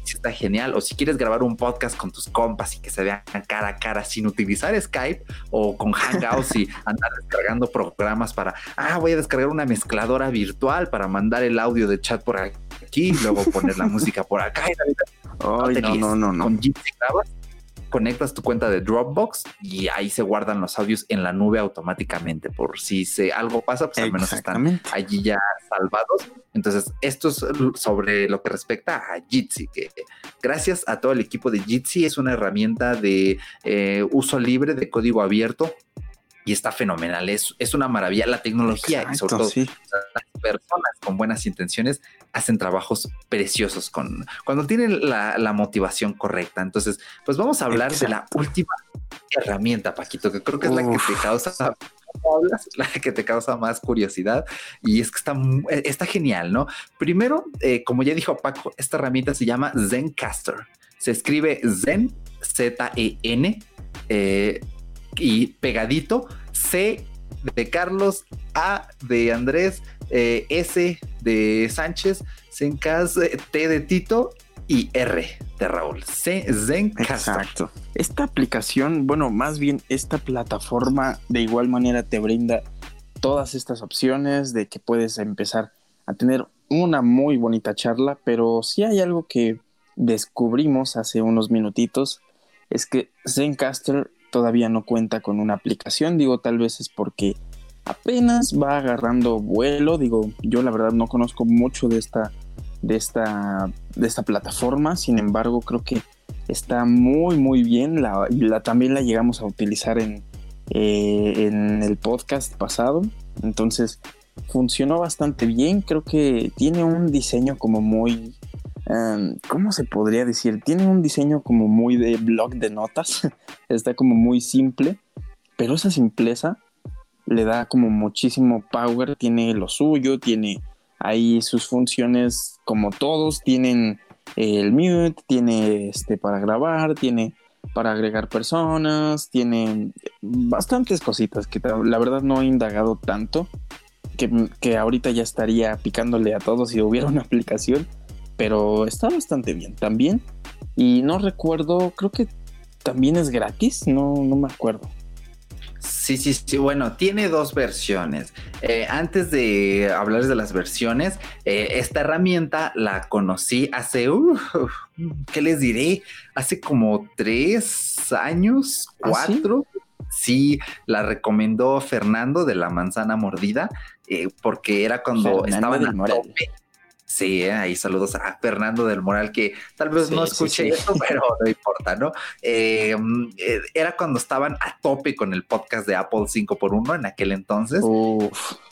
[SPEAKER 1] Está genial. O si quieres grabar un podcast con tus compas y que se vean cara a cara sin utilizar Skype o con Hangouts y andar descargando programas para, ah, voy a descargar una mezcladora virtual para mandar el audio de chat por aquí, y luego poner la música por acá.
[SPEAKER 2] no, no, no, no,
[SPEAKER 1] Con grabas conectas tu cuenta de Dropbox y ahí se guardan los audios en la nube automáticamente. Por si se, algo pasa, pues al menos están allí ya salvados. Entonces, esto es sobre lo que respecta a Jitsi, que gracias a todo el equipo de Jitsi es una herramienta de eh, uso libre, de código abierto, y está fenomenal. Es, es una maravilla. La tecnología y sobre todo las personas con buenas intenciones hacen trabajos preciosos con cuando tienen la, motivación correcta. Entonces, pues vamos a hablar de la última herramienta, Paquito, que creo que es la que te causa la que te causa más curiosidad y es que está, está genial, ¿no? Primero, eh, como ya dijo Paco, esta herramienta se llama Zencaster. Se escribe Zen, Z-E-N, eh, y pegadito C de Carlos, A de Andrés, eh, S de Sánchez, Zencas, eh, T de Tito y R de Raúl. C
[SPEAKER 2] Exacto. Esta aplicación, bueno, más bien esta plataforma de igual manera te brinda todas estas opciones de que puedes empezar a tener una muy bonita charla, pero si hay algo que descubrimos hace unos minutitos, es que Zencaster todavía no cuenta con una aplicación. Digo, tal vez es porque apenas va agarrando vuelo. Digo, yo la verdad no conozco mucho de esta, de esta, de esta plataforma. Sin embargo, creo que está muy, muy bien. La, la también la llegamos a utilizar en, eh, en el podcast pasado. Entonces, funcionó bastante bien. Creo que tiene un diseño como muy Em, ¿cómo se podría decir? Tiene un diseño como muy de blog de notas, está como muy simple, pero esa simpleza le da como muchísimo power, tiene lo suyo, tiene ahí sus funciones como todos, tienen el mute, tiene este para grabar, tiene para agregar personas, tiene bastantes cositas que la verdad no he indagado tanto, que, que ahorita ya estaría picándole a todos si hubiera una aplicación pero está bastante bien también. Y no recuerdo, creo que también es gratis, no, no me acuerdo.
[SPEAKER 1] Sí, sí, sí. Bueno, tiene dos versiones. Eh, antes de hablar de las versiones, eh, esta herramienta la conocí hace, ¿qué les diré? Hace como tres años, ¿Ah, cuatro. sí? la recomendó Fernando de la manzana mordida, eh, porque era cuando estaba en tope Sí, ¿eh? ahí saludos a Fernando del Moral, que tal vez no escuche esto, pero no importa, ¿no? Eh, eh, era cuando estaban a tope con el podcast de Apple 5 por 1 en aquel entonces.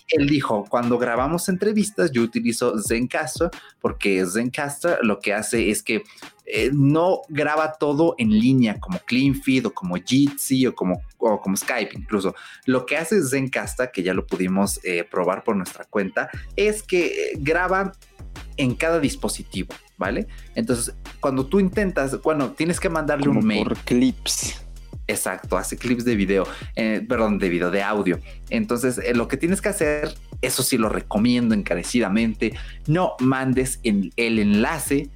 [SPEAKER 1] Él dijo, cuando grabamos entrevistas, yo utilizo Zencaster, porque Zencaster lo que hace es que no graba todo en línea como CleanFeed o como Jitsi o como, o como Skype incluso. Lo que hace Zencaster, que ya lo pudimos probar por nuestra cuenta, es que graba en cada dispositivo, ¿vale? Entonces, cuando tú intentas, bueno, tienes que mandarle un mail.
[SPEAKER 2] Por clips.
[SPEAKER 1] Exacto, hace clips de video, eh, perdón, de video, de audio. Entonces, eh, lo que tienes que hacer, eso sí lo recomiendo encarecidamente, no mandes el enlace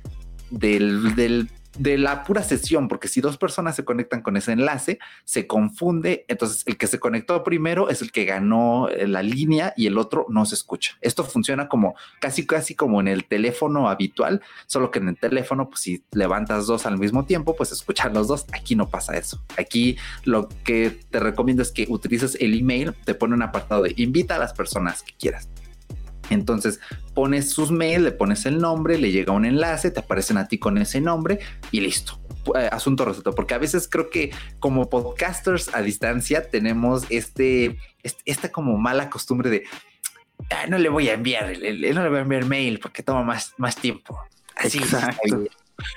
[SPEAKER 1] del, del de la pura sesión, porque si dos personas se conectan con ese enlace, se confunde. Entonces, el que se conectó primero es el que ganó eh, la línea y el otro no se escucha. Esto funciona como casi, casi como en el teléfono habitual, solo que en el teléfono, pues si levantas dos al mismo tiempo, pues escuchan los dos. Aquí no pasa eso. Aquí lo que te recomiendo es que utilices el email, te pone un apartado de invita a las personas que quieras. Entonces pones sus mails, le pones el nombre, le llega un enlace, te aparecen a ti con ese nombre y listo. Eh, asunto resuelto, porque a veces creo que como podcasters a distancia tenemos este, esta como mala costumbre de ah, no le voy a enviar, no le voy a enviar mail porque toma más, más tiempo. Así, Exacto.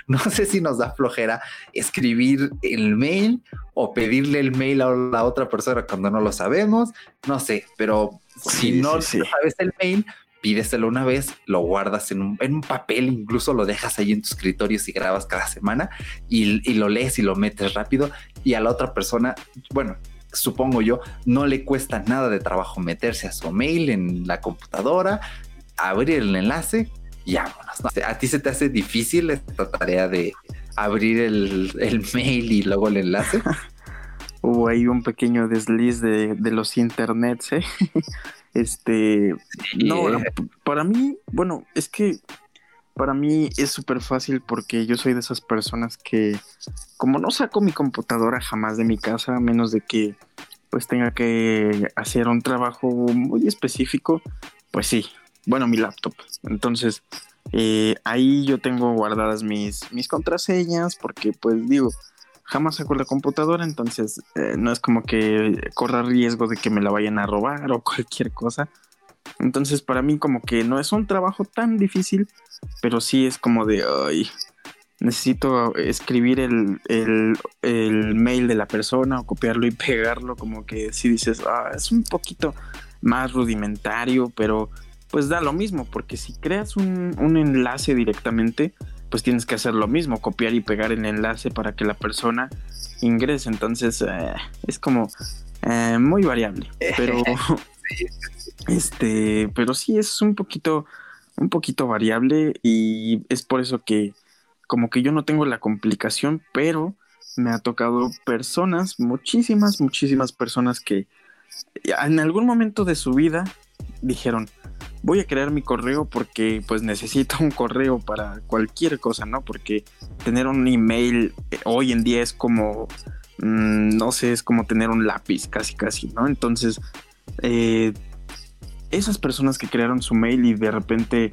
[SPEAKER 1] No sé si nos da flojera escribir el mail o pedirle el mail a la otra persona cuando no lo sabemos. No sé, pero si no sabes el mail, pídeselo una vez, lo guardas en un, en un, papel, incluso lo dejas ahí en tu escritorio si grabas cada semana y, y, lo lees y lo metes rápido y a la otra persona, bueno, supongo yo, no le cuesta nada de trabajo meterse a su mail en la computadora, abrir el enlace y vámonos. ¿A ti se te hace difícil esta tarea de abrir el, el mail y luego el enlace?
[SPEAKER 2] Hubo ahí un pequeño desliz de, de los internets, ¿eh? Este, no, para mí, bueno, es que para mí es súper fácil porque yo soy de esas personas que, como no saco mi computadora jamás de mi casa, a menos de que pues tenga que hacer un trabajo muy específico, pues sí, bueno, mi laptop. Entonces, eh, ahí yo tengo guardadas mis, mis contraseñas porque pues digo, jamás saco la computadora, entonces eh, no es como que corra riesgo de que me la vayan a robar o cualquier cosa. Entonces para mí como que no es un trabajo tan difícil, pero sí es como de, ay, necesito escribir el, el, mail de la persona o copiarlo y pegarlo, como que si dices, ah, es un poquito más rudimentario, pero pues da lo mismo, porque si creas un, un enlace directamente, pues tienes que hacer lo mismo, copiar y pegar el enlace para que la persona ingrese. Entonces eh, es como eh, muy variable, pero este, pero sí es un poquito, un poquito variable y es por eso que como que yo no tengo la complicación, pero me ha tocado personas, muchísimas, muchísimas personas que en algún momento de su vida dijeron, voy a crear mi correo porque pues necesito un correo para cualquier cosa, ¿no? Porque tener un email eh, hoy en día es como, mm, no sé, es como tener un lápiz casi, casi, ¿no? Entonces, eh, esas personas que crearon su mail y de repente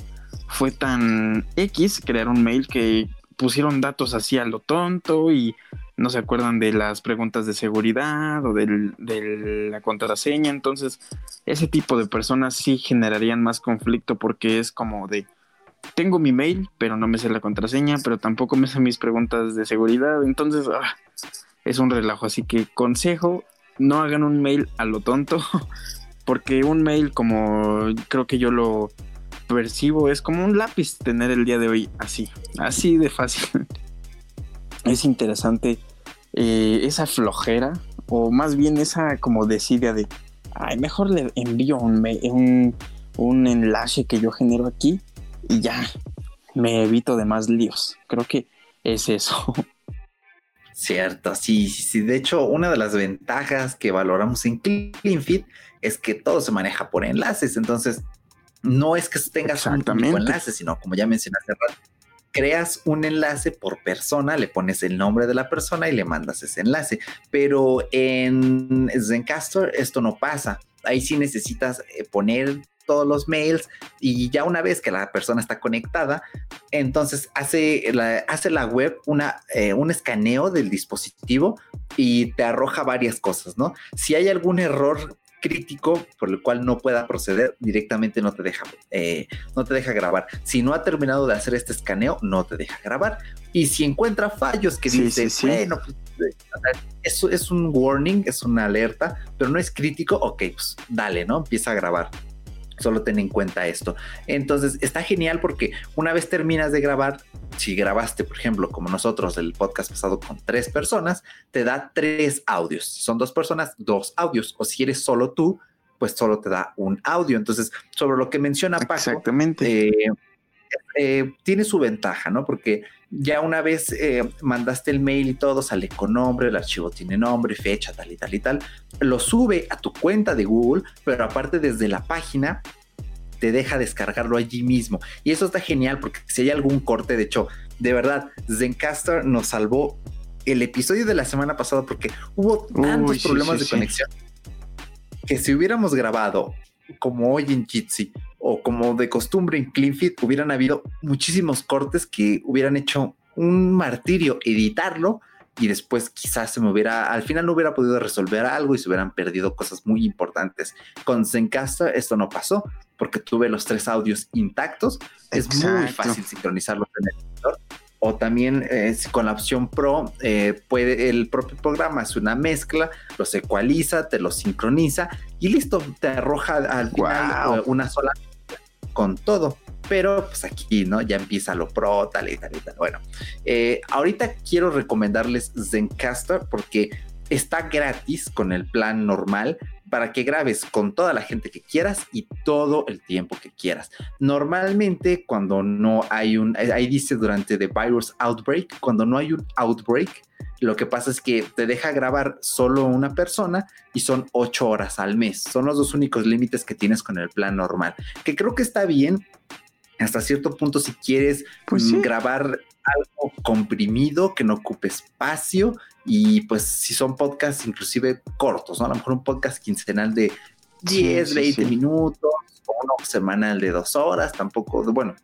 [SPEAKER 2] fue tan X crear un mail que pusieron datos así a lo tonto y no se acuerdan de las preguntas de seguridad o de la contraseña. Entonces, ese tipo de personas sí generarían más conflicto porque es como de, tengo mi mail, pero no me sé la contraseña, pero tampoco me sé mis preguntas de seguridad. Entonces, ah, es un relajo. Así que consejo, no hagan un mail a lo tonto, porque un mail como creo que yo lo percibo es como un lápiz tener el día de hoy así, así de fácil. es interesante eh, esa flojera, o más bien esa como desidia de, ay, mejor le envío un, un, un enlace que yo genero aquí y ya. me evito de más líos. Creo que es eso.
[SPEAKER 1] Cierto, sí, sí, sí. De hecho, una de las ventajas que valoramos en CleanFit es que todo se maneja por enlaces. Entonces, no es que tengas un único enlace, sino como ya mencionaste, creas un enlace por persona, le pones el nombre de la persona y le mandas ese enlace. Pero en Zencaster esto no pasa. Ahí sí necesitas eh, poner todos los mails y ya una vez que la persona está conectada, entonces hace la, hace la web eh, un escaneo del dispositivo y te arroja varias cosas, ¿no? Si hay algún error crítico por el cual no pueda proceder, directamente no te deja, eh, no te deja grabar. Si no ha terminado de hacer este escaneo, no te deja grabar. Y si encuentra fallos que dice, bueno, pues, eso es un warning, es una alerta, pero no es crítico, ok, pues dale, ¿no? Empieza a grabar. Solo ten en cuenta esto. Entonces está genial porque una vez terminas de grabar, si grabaste, por ejemplo, como nosotros el podcast pasado con tres personas, te da tres audios. Si son dos personas, dos audios. O si eres solo tú, pues solo te da un audio. Entonces, sobre lo que menciona Paco,
[SPEAKER 2] Exactamente.
[SPEAKER 1] Eh, eh, tiene su ventaja, ¿no? Porque ya una vez eh, mandaste el mail y todo, sale con nombre, el archivo tiene nombre, fecha, tal y tal y tal, lo sube a tu cuenta de Google, pero aparte desde la página te deja descargarlo allí mismo. Y eso está genial porque si hay algún corte, de hecho, de verdad, Zencaster nos salvó el episodio de la semana pasada porque hubo tantos problemas de conexión que si hubiéramos grabado como hoy en Jitsi o como de costumbre en CleanFit, hubieran habido muchísimos cortes que hubieran hecho un martirio editarlo y después quizás se me hubiera, al final no hubiera podido resolver algo y se hubieran perdido cosas muy importantes. Con Zencaster esto no pasó porque tuve los tres audios intactos. Es muy fácil sincronizarlos en el editor o también eh, con la opción Pro eh, puede el propio programa es una mezcla, los ecualiza, te los sincroniza y listo, te arroja al final eh, una sola con todo. Pero pues aquí, ¿no? Ya empieza lo pro, tal y tal y tal. Bueno, ahorita quiero recomendarles Zencaster porque está gratis con el plan normal para que grabes con toda la gente que quieras y todo el tiempo que quieras. Normalmente cuando no hay un, ahí dice durante The Virus Outbreak, cuando no hay un outbreak, lo que pasa es que te deja grabar solo una persona y son ocho horas al mes. Son los dos únicos límites que tienes con el plan normal, que creo que está bien hasta cierto punto si quieres pues grabar algo comprimido que no ocupe espacio y pues si son podcasts inclusive cortos, ¿no? A lo mejor un podcast quincenal de 10, 20 minutos o uno semanal de dos horas, tampoco, bueno,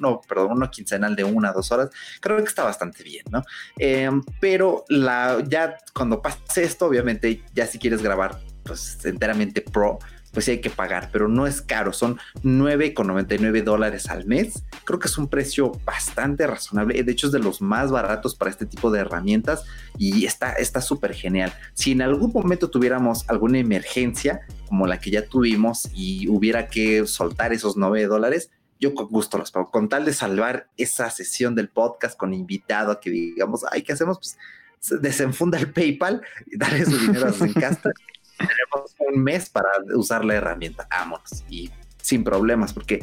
[SPEAKER 1] no, perdón, uno quincenal de una, dos horas, creo que está bastante bien, ¿no? Em, pero la, ya cuando pase esto, obviamente, ya si quieres grabar pues enteramente pro, pues sí hay que pagar, pero no es caro, son 9,99 dólares al mes. Creo que es un precio bastante razonable, de hecho es de los más baratos para este tipo de herramientas y está súper genial. Si en algún momento tuviéramos alguna emergencia como la que ya tuvimos y hubiera que soltar esos 9 dólares, yo con gusto los pago, con tal de salvar esa sesión del podcast con invitado que digamos, ay, ¿qué hacemos? Pues desenfunda el PayPal y darle su dinero a Zencastr tenemos un mes para usar la herramienta, vámonos, y sin problemas, porque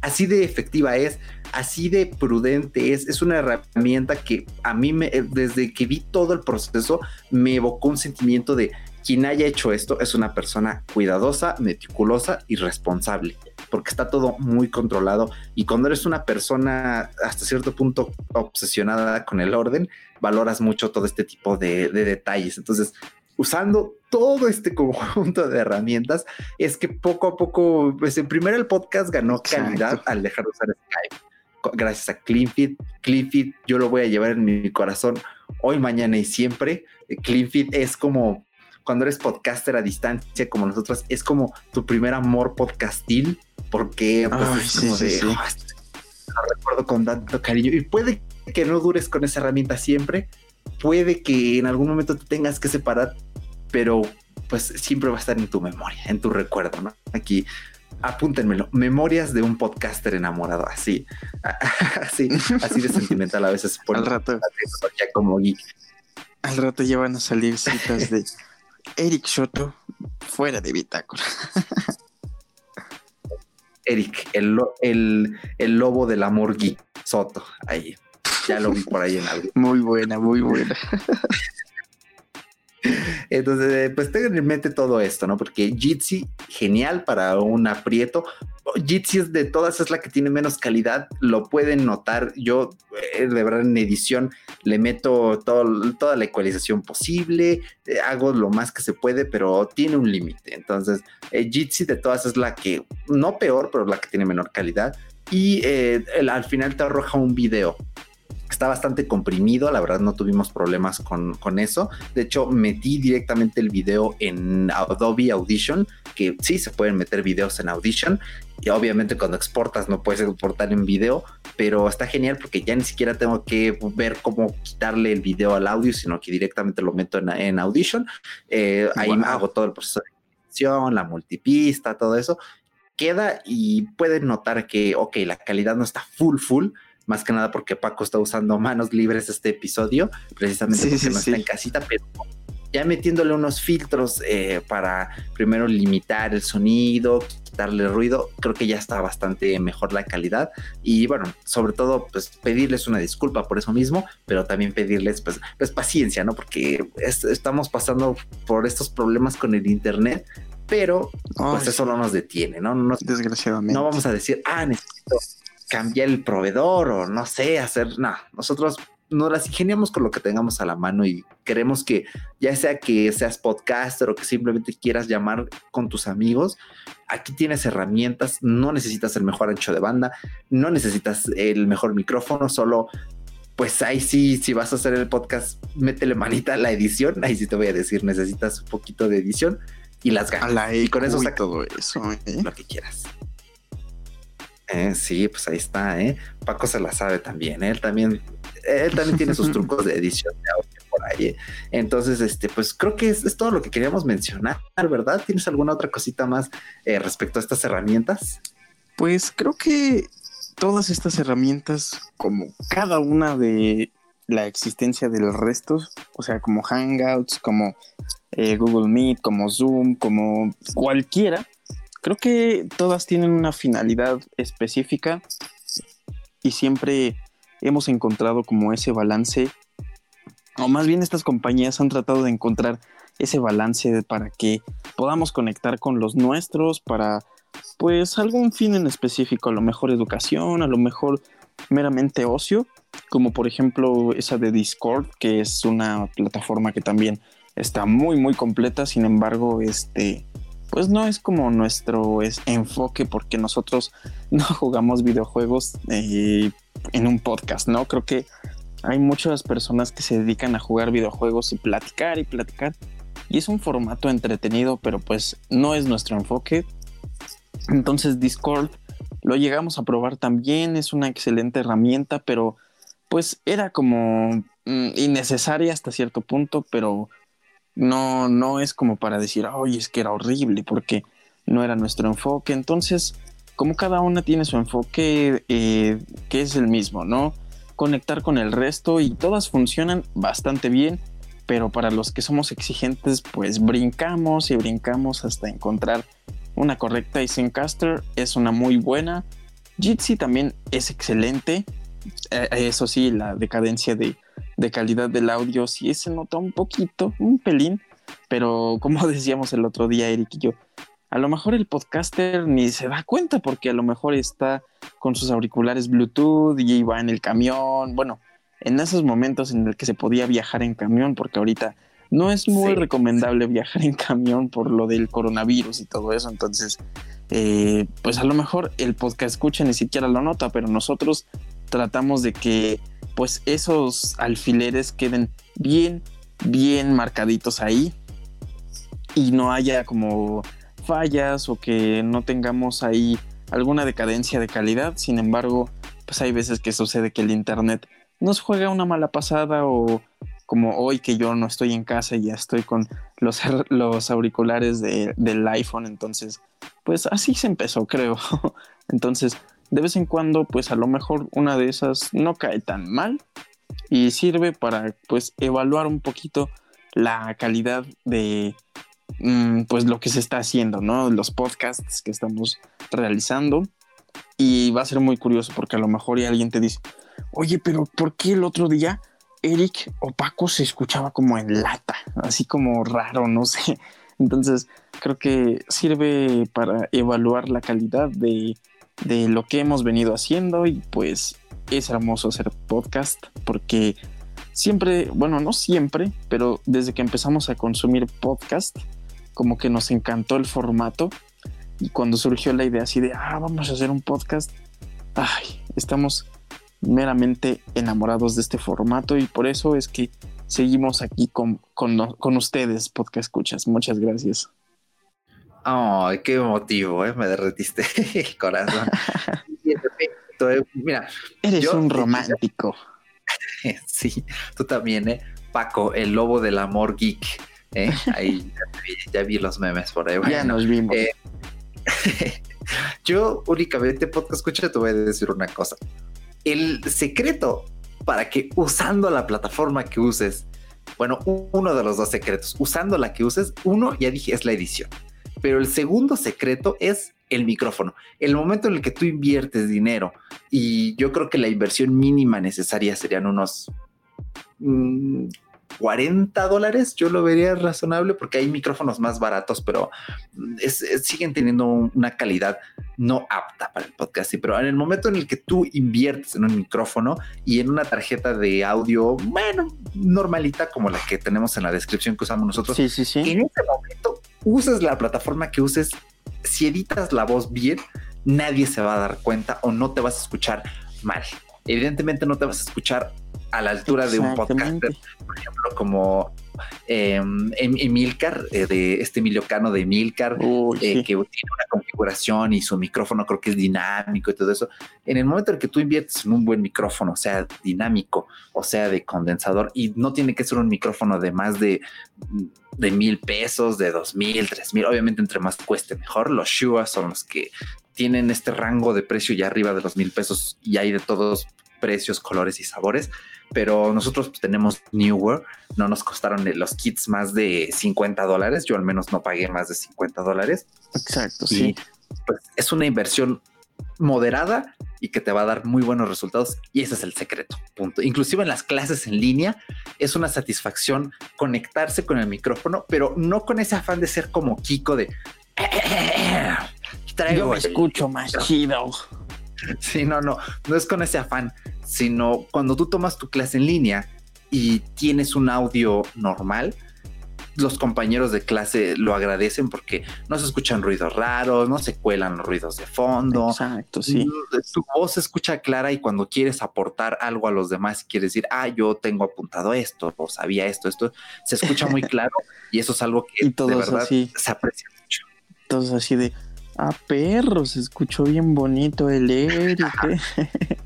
[SPEAKER 1] así de efectiva es, así de prudente es, es una herramienta que a mí me, desde que vi todo el proceso, me evocó un sentimiento de quien haya hecho esto es una persona cuidadosa, meticulosa y responsable, porque está todo muy controlado. Y cuando eres una persona hasta cierto punto obsesionada con el orden, valoras mucho todo este tipo de, de detalles. Entonces, usando todo este conjunto de herramientas, es que poco a poco, pues en primero el podcast ganó calidad al dejar de usar Skype. Gracias a CleanFit. CleanFit yo lo voy a llevar en mi corazón hoy, mañana y siempre. CleanFit es como cuando eres podcaster a distancia como nosotros, es como tu primer amor podcastil, porque pues, es como de, ah, lo recuerdo con tanto cariño y puede que no dures con esa herramienta siempre, puede que en algún momento te tengas que separar pero pues siempre va a estar en tu memoria, en tu recuerdo, ¿no? Aquí apúntenmelo, memorias de un podcaster enamorado, así, así, así de sentimental a veces.
[SPEAKER 2] Por Al rato.
[SPEAKER 1] Como
[SPEAKER 2] Al rato ya van a salir citas de Eric Soto fuera de bitácora.
[SPEAKER 1] Eric, el, el, el lobo del amor geek. Soto, ahí. Ya lo vi por ahí en algo.
[SPEAKER 2] Muy buena, muy buena.
[SPEAKER 1] Entonces, eh, pues tengan en mente todo esto, ¿no? Porque Jitsi, genial para un aprieto. Jitsi es de todas, es la que tiene menos calidad, lo pueden notar. Yo, eh, de verdad, en edición le meto toda la ecualización posible, eh, hago lo más que se puede, pero tiene un límite. Entonces, Jitsi de todas es la que, no peor, pero la que tiene menor calidad. Y al final te arroja un video está bastante comprimido, la verdad no tuvimos problemas con, con, eso. De hecho, metí directamente el video en Adobe Audition, que sí se pueden meter videos en Audition. Y obviamente cuando exportas no puedes exportar en video, pero está genial porque ya ni siquiera tengo que ver cómo quitarle el video al audio, sino que directamente lo meto en, Audition. Eh, ahí hago todo el proceso de edición, la multipista, todo eso. Queda y pueden notar que, ok, la calidad no está full, full, más que nada porque Paco está usando manos libres este episodio, precisamente porque no está en casita, pero ya metiéndole unos filtros eh, para primero limitar el sonido, quitarle ruido, creo que ya está bastante mejor la calidad y bueno, sobre todo pues pedirles una disculpa por eso mismo, pero también pedirles pues, pues paciencia, ¿no? Porque estamos pasando por estos problemas con el internet, pero pues eso no nos detiene, ¿no? No
[SPEAKER 2] Desgraciadamente.
[SPEAKER 1] No vamos a decir, ah, necesito cambiar el proveedor o no sé, hacer nada. Nosotros nos las ingeniamos con lo que tengamos a la mano y queremos que ya sea que seas podcaster o que simplemente quieras llamar con tus amigos, aquí tienes herramientas, no necesitas el mejor ancho de banda, no necesitas el mejor micrófono, solo pues ahí sí, si vas a hacer el podcast, métele manita a la edición, ahí sí te voy a decir, necesitas un poquito de edición y las ganas.
[SPEAKER 2] y con eso saca todo eso,
[SPEAKER 1] ¿eh? lo que quieras. Eh, sí, pues ahí está, ¿eh? Paco se la sabe también, ¿eh? él también, él también tiene sus trucos de edición de audio por ahí. ¿eh? Entonces, este, pues creo que es, todo lo que queríamos mencionar, ¿verdad? ¿Tienes alguna otra cosita más respecto a estas herramientas?
[SPEAKER 2] Pues creo que todas estas herramientas, como cada una de la existencia del resto, o sea, como Hangouts, como Google Meet, como Zoom, como cualquiera, Creo que todas tienen una finalidad específica y siempre hemos encontrado como ese balance, o más bien estas compañías han tratado de encontrar ese balance para que podamos conectar con los nuestros para pues algún fin en específico, a lo mejor educación, a lo mejor meramente ocio, como por ejemplo esa de Discord, que es una plataforma que también está muy muy completa, sin embargo, este pues no es como nuestro enfoque porque nosotros no jugamos videojuegos eh, en un podcast, ¿no? Creo que hay muchas personas que se dedican a jugar videojuegos y platicar y platicar. Y es un formato entretenido, pero pues no es nuestro enfoque. Entonces Discord lo llegamos a probar también, es una excelente herramienta, pero pues era como mm, innecesaria hasta cierto punto, pero no, no es como para decir, oye, es que era horrible, porque no era nuestro enfoque. Entonces, como cada una tiene su enfoque eh, que es el mismo, ¿no? Conectar con el resto y todas funcionan bastante bien, pero para los que somos exigentes, pues brincamos y brincamos hasta encontrar una correcta. Y Zencaster es una muy buena. Jitsi también es excelente. Eh, eso sí, la decadencia de de calidad del audio sí se nota un poquito, un pelín, pero como decíamos el otro día, Eric y yo, a lo mejor el podcaster ni se da cuenta porque a lo mejor está con sus auriculares Bluetooth y va en el camión, bueno, en esos momentos en el que se podía viajar en camión, porque ahorita no es muy recomendable viajar en camión por lo del coronavirus y todo eso, entonces, eh, pues a lo mejor el podcast escucha ni siquiera lo nota, pero nosotros tratamos de que pues esos alfileres queden bien, bien marcaditos ahí y no haya como fallas o que no tengamos ahí alguna decadencia de calidad. Sin embargo, pues hay veces que sucede que el internet nos juega una mala pasada o como hoy que yo no estoy en casa y ya estoy con los, los auriculares del iPhone, entonces pues así se empezó creo. entonces de vez en cuando, pues a lo mejor una de esas no cae tan mal y sirve para pues evaluar un poquito la calidad de mm, pues lo que se está haciendo, ¿no? Los podcasts que estamos realizando. Y va a ser muy curioso porque a lo mejor alguien te dice, oye, pero ¿por qué el otro día Eric o Paco se escuchaba como en lata? Así como raro, no sé. Entonces, creo que sirve para evaluar la calidad de, de lo que hemos venido haciendo y pues es hermoso hacer podcast porque siempre, bueno, no siempre, pero desde que empezamos a consumir podcast, como que nos encantó el formato y cuando surgió la idea así de, ah, vamos a hacer un podcast, ay, estamos meramente enamorados de este formato y por eso es que seguimos aquí con, con, ustedes, podcast escuchas. Muchas gracias.
[SPEAKER 1] Ay, qué emotivo, ¿eh? me derretiste el corazón. Eh, mira,
[SPEAKER 2] eres un romántico.
[SPEAKER 1] sí, tú también, ¿eh? Paco, el lobo del amor geek. ¿eh? Ahí ya vi, los memes por ahí.
[SPEAKER 2] ya nos vimos. Eh,
[SPEAKER 1] yo únicamente podcast escucha te voy a decir una cosa. El secreto para que usando la plataforma que uses, bueno, uno de los dos secretos, usando la que uses, uno ya dije es la edición, pero el segundo secreto es el micrófono. El momento en el que tú inviertes dinero y yo creo que la inversión mínima necesaria serían unos mm, 40 dólares, yo lo vería razonable porque hay micrófonos más baratos, pero siguen teniendo una calidad no apta para el podcast. Pero en el momento en el que tú inviertes en un micrófono y en una tarjeta de audio, bueno, normalita como la que tenemos en la descripción que usamos nosotros,
[SPEAKER 2] sí, sí, sí.
[SPEAKER 1] en ese momento uses la plataforma que uses, si editas la voz bien, nadie se va a dar cuenta o no te vas a escuchar mal. Evidentemente no te vas a escuchar a la altura de un podcaster, por ejemplo, como eh, Emilcar, eh, de este Emilio Cano de Emilcar, eh, que tiene una configuración y su micrófono creo que es dinámico y todo eso. En el momento en que tú inviertes en un buen micrófono, o sea, dinámico, o sea, de condensador, y no tiene que ser un micrófono de más de de mil pesos, de dos mil, tres mil, obviamente entre más cueste mejor. Los Shua son los que tienen este rango de precio ya arriba de los mil pesos y hay de todos precios, colores y sabores pero nosotros tenemos Newer, no nos costaron los kits más de 50 dólares, yo al menos no pagué más de 50 dólares.
[SPEAKER 2] Exacto, sí.
[SPEAKER 1] Pues es una inversión moderada y que te va a dar muy buenos resultados y ese es el secreto, punto. Inclusive en las clases en línea es una satisfacción conectarse con el micrófono, pero no con ese afán de ser como Kiko de...
[SPEAKER 2] Yo me escucho más chido.
[SPEAKER 1] Sí, no, no, no es con ese afán, sino cuando tú tomas tu clase en línea y tienes un audio normal, los compañeros de clase lo agradecen porque no se escuchan ruidos raros, no se cuelan los ruidos de fondo.
[SPEAKER 2] Exacto, sí.
[SPEAKER 1] Mm, tu voz se escucha clara y cuando quieres aportar algo a los demás, quieres decir, ah, yo tengo apuntado esto o sabía esto, esto, se escucha muy claro y eso es algo que de verdad se aprecia mucho.
[SPEAKER 2] Entonces así de, Ah, perro, se escuchó bien bonito el Eric.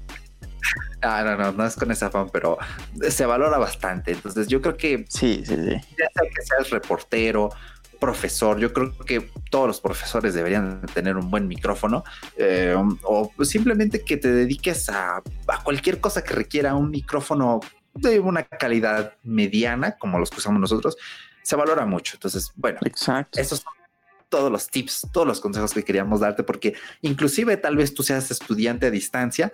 [SPEAKER 1] Ah, no, no, no es con esa fan, pero se valora bastante. Entonces, yo creo que.
[SPEAKER 2] Sí, sí, sí.
[SPEAKER 1] Ya sea que seas reportero, profesor, yo creo que todos los profesores deberían tener un buen micrófono eh, o simplemente que te dediques a, a, cualquier cosa que requiera un micrófono de una calidad mediana, como los que usamos nosotros, se valora mucho. Entonces, bueno,
[SPEAKER 2] Exacto.
[SPEAKER 1] esos son todos los tips, todos los consejos que queríamos darte, porque inclusive tal vez tú seas estudiante a distancia,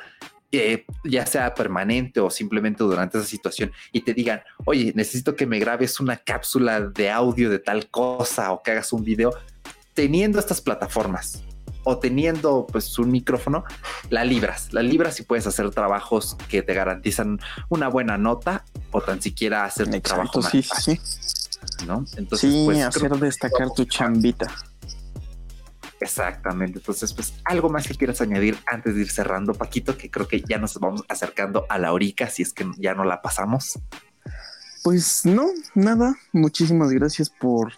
[SPEAKER 1] eh, ya sea permanente o simplemente durante esa situación, y te digan, oye, necesito que me grabes una cápsula de audio de tal cosa o que hagas un video, teniendo estas plataformas o teniendo pues un micrófono, la libras, la libras y puedes hacer trabajos que te garantizan una buena nota o tan siquiera hacer un trabajo más
[SPEAKER 2] sí, Sí.
[SPEAKER 1] ¿no?
[SPEAKER 2] Entonces, sí, pues, hacer destacar tu chambita.
[SPEAKER 1] Exactamente. Entonces, pues algo más que quieras añadir antes de ir cerrando, Paquito, que creo que ya nos vamos acercando a la horica, si es que ya no la pasamos.
[SPEAKER 2] Pues no, nada. Muchísimas gracias por,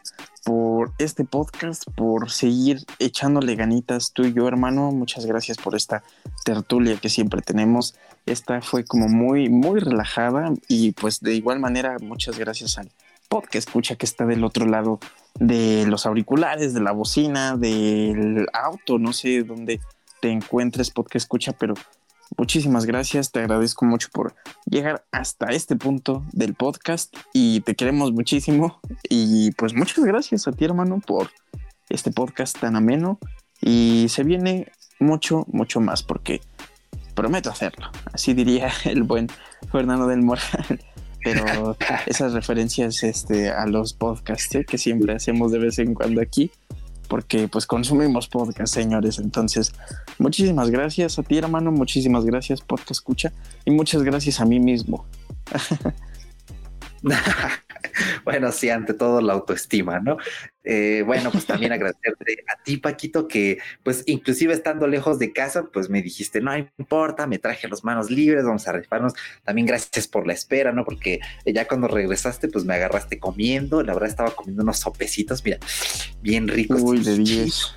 [SPEAKER 2] por este podcast, por seguir echándole ganitas tú y yo, hermano. Muchas gracias por esta tertulia que siempre tenemos. Esta fue como muy, muy relajada y pues de igual manera, muchas gracias al podcast escucha que está del otro lado de los auriculares, de la bocina, del auto, no sé dónde te encuentres podcast escucha, pero muchísimas gracias, te agradezco mucho por llegar hasta este punto del podcast y te queremos muchísimo y pues muchas gracias a ti hermano por este podcast tan ameno y se viene mucho, mucho más, porque prometo hacerlo. Así diría el buen Fernando del Moral. Pero esas referencias este, a los podcasts ¿eh? que siempre hacemos de vez en cuando aquí, porque pues consumimos podcast, señores. Entonces, muchísimas gracias a ti, hermano. Muchísimas gracias, podcast escucha. Y muchas gracias a mí mismo.
[SPEAKER 1] bueno, sí, ante todo la autoestima, ¿no? Eh, bueno, pues también agradecerte a ti, Paquito, que pues inclusive estando lejos de casa, pues me dijiste, no importa, me traje las manos libres, vamos a rifarnos. También gracias por la espera, ¿no? Porque ya cuando regresaste, pues me agarraste comiendo, la verdad estaba comiendo unos sopecitos, mira, bien ricos.
[SPEAKER 2] Uy, de 10.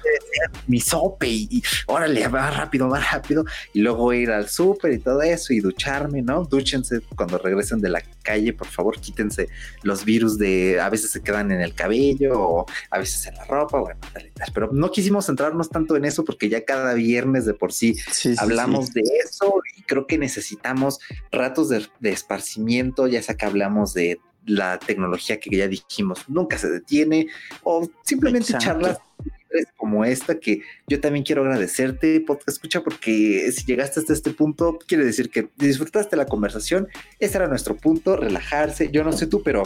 [SPEAKER 1] Mi sope y, órale, va rápido, va rápido. Y luego ir al súper y todo eso y ducharme, ¿no? Dúchense cuando regresen de la calle, por favor, quítense los virus de, a veces se quedan en el cabello o a veces en la ropa, bueno, pero no quisimos centrarnos tanto en eso porque ya cada viernes de por sí, hablamos de eso y creo que necesitamos ratos de, esparcimiento, ya sea que hablamos de la tecnología que ya dijimos nunca se detiene o simplemente charlas como esta que yo también quiero agradecerte, podcast escucha, porque si llegaste hasta este punto, quiere decir que disfrutaste la conversación. Ese era nuestro punto, relajarse. Yo no sé tú, pero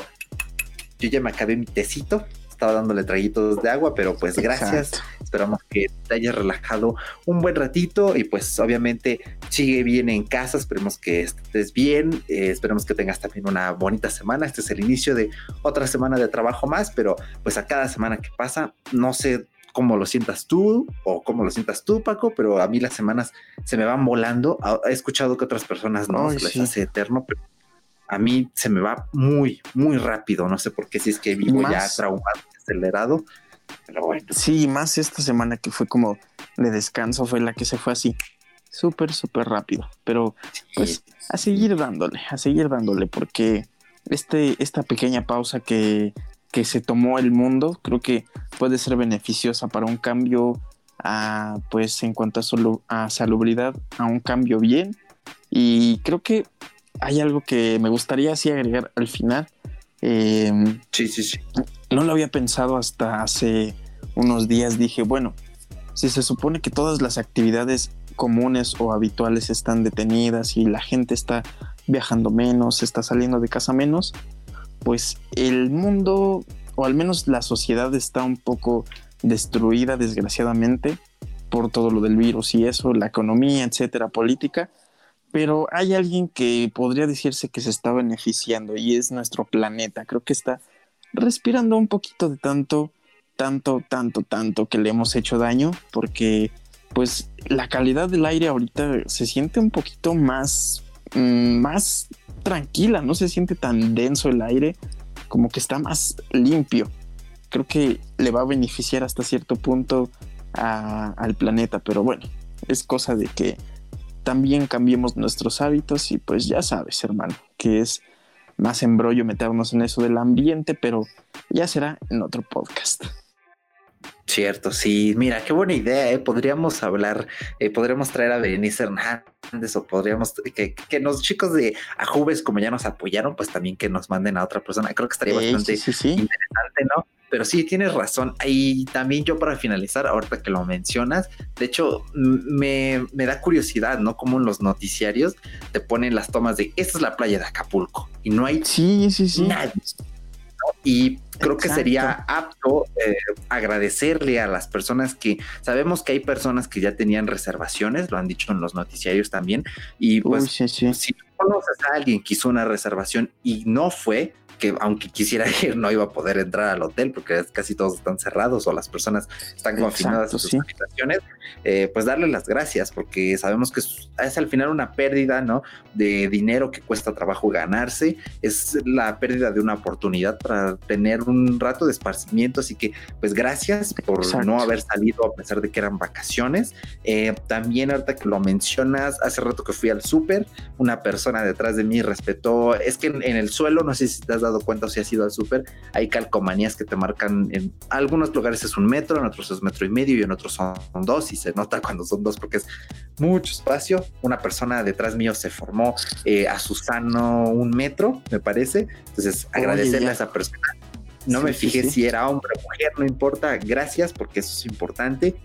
[SPEAKER 1] yo ya me acabé mi tecito estaba dándole traguitos de agua, pero pues gracias. Esperamos que te hayas relajado un buen ratito y pues obviamente sigue bien en casa. Esperemos que estés bien. Eh, esperemos que tengas también una bonita semana. Este es el inicio de otra semana de trabajo más, pero pues a cada semana que pasa, no sé cómo lo sientas tú o cómo lo sientas tú, Paco, pero a mí las semanas se me van volando. He escuchado que otras personas no se les hace eterno, pero a mí se me va muy, muy rápido. No sé por qué, si es que vivo ya traumado, acelerado. Pero bueno.
[SPEAKER 2] Sí, más esta semana que fue como de descanso, fue la que se fue así, súper, súper rápido. Pero pues a seguir dándole, a seguir dándole, porque este, esta pequeña pausa que, que se tomó el mundo, creo que puede ser beneficiosa para un cambio, a, pues en cuanto a, solo, a salubridad, a un cambio bien. Y creo que hay algo que me gustaría así agregar al final. Em,
[SPEAKER 1] sí, sí, sí.
[SPEAKER 2] No lo había pensado hasta hace unos días. Dije, bueno, si se supone que todas las actividades comunes o habituales están detenidas y la gente está viajando menos, está saliendo de casa menos, pues el mundo, o al menos la sociedad está un poco destruida, desgraciadamente, por todo lo del virus y eso, la economía, etcétera, política pero hay alguien que podría decirse que se está beneficiando y es nuestro planeta. Creo que está respirando un poquito de tanto, tanto, tanto, tanto que le hemos hecho daño, porque pues la calidad del aire ahorita se siente un poquito más, mm, más tranquila, no se siente tan denso el aire, como que está más limpio. Creo que le va a beneficiar hasta cierto punto al planeta, pero bueno, es cosa de que también cambiemos nuestros hábitos y pues ya sabes, hermano, que es más embrollo meternos en eso del ambiente, pero ya será en otro podcast.
[SPEAKER 1] Cierto, sí, mira, qué buena idea, ¿eh? Podríamos hablar, eh, podríamos traer a Berenice Hernández o podríamos que, que los chicos de Ajubes, como ya nos apoyaron, pues también que nos manden a otra persona. Creo que estaría bastante interesante, ¿no? pero sí tienes razón. Y también yo para finalizar, ahorita que lo mencionas, de hecho me, da curiosidad, ¿no? Como en los noticiarios te ponen las tomas de esta es la playa de Acapulco y no hay
[SPEAKER 2] sí, sí, sí.
[SPEAKER 1] nadie. Y creo que sería apto eh, agradecerle a las personas que sabemos que hay personas que ya tenían reservaciones, lo han dicho en los noticiarios también. Y pues, si conoces a alguien que hizo una reservación y no fue, que aunque quisiera ir no iba a poder entrar al hotel porque casi todos están cerrados o las personas están confinadas en sus habitaciones, eh, pues darle las gracias porque sabemos que es, al final una pérdida, ¿no? De dinero que cuesta trabajo ganarse, es la pérdida de una oportunidad para tener un rato de esparcimiento, así que pues gracias por no haber salido a pesar de que eran vacaciones. Eh, también ahorita que lo mencionas, hace rato que fui al súper, una persona detrás de mí respetó, es que en, en el suelo, no sé si te has dado cuenta o si has ido al súper, hay calcomanías que te marcan en algunos lugares es un metro, en otros es metro y medio y en otros son dos y se nota cuando son dos porque es mucho espacio. Una persona detrás mío se formó eh, a Susano un metro, me parece. Entonces agradecerle a esa persona No me fijé si era hombre o mujer, no importa. Gracias, porque eso es importante.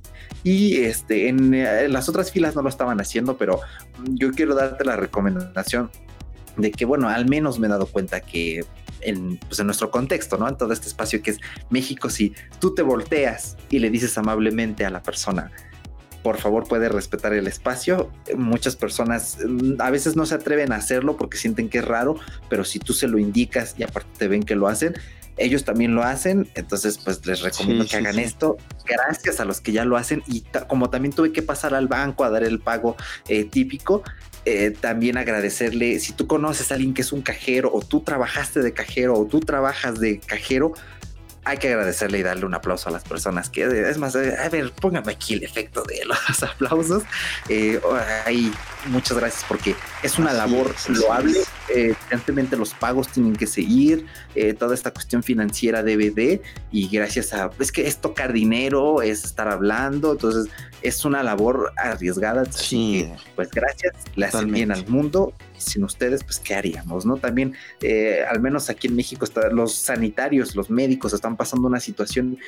[SPEAKER 1] Y este, en, en, las otras filas no lo estaban haciendo, pero yo quiero darte la recomendación de que, bueno, al menos me he dado cuenta que en, pues en nuestro contexto, ¿no? En todo este espacio que es México, si tú te volteas y le dices amablemente a la persona, por favor puede respetar el espacio. Muchas personas mm, a veces no se atreven a hacerlo porque sienten que es raro, pero si tú se lo indicas y aparte te ven que lo hacen, ellos también lo hacen, entonces pues les recomiendo que hagan esto. Gracias a los que ya lo hacen y como también tuve que pasar al banco a dar el pago eh, típico, eh, también agradecerle, si tú conoces a alguien que es un cajero o tú trabajaste de cajero o tú trabajas de cajero, hay que agradecerle y darle un aplauso a las personas que es más, a ver, póngame aquí el efecto de los aplausos. Eh, ahí, muchas gracias porque es una labor loable. Eh, evidentemente los pagos tienen que seguir, eh, toda esta cuestión financiera debe de, y gracias a, es que es tocar dinero, es estar hablando, entonces es una labor arriesgada. Sí. pues gracias, le hacen bien al mundo sin ustedes, pues, ¿qué haríamos? ¿No? También, eh, al menos aquí en México, está, los sanitarios, los médicos están pasando una situación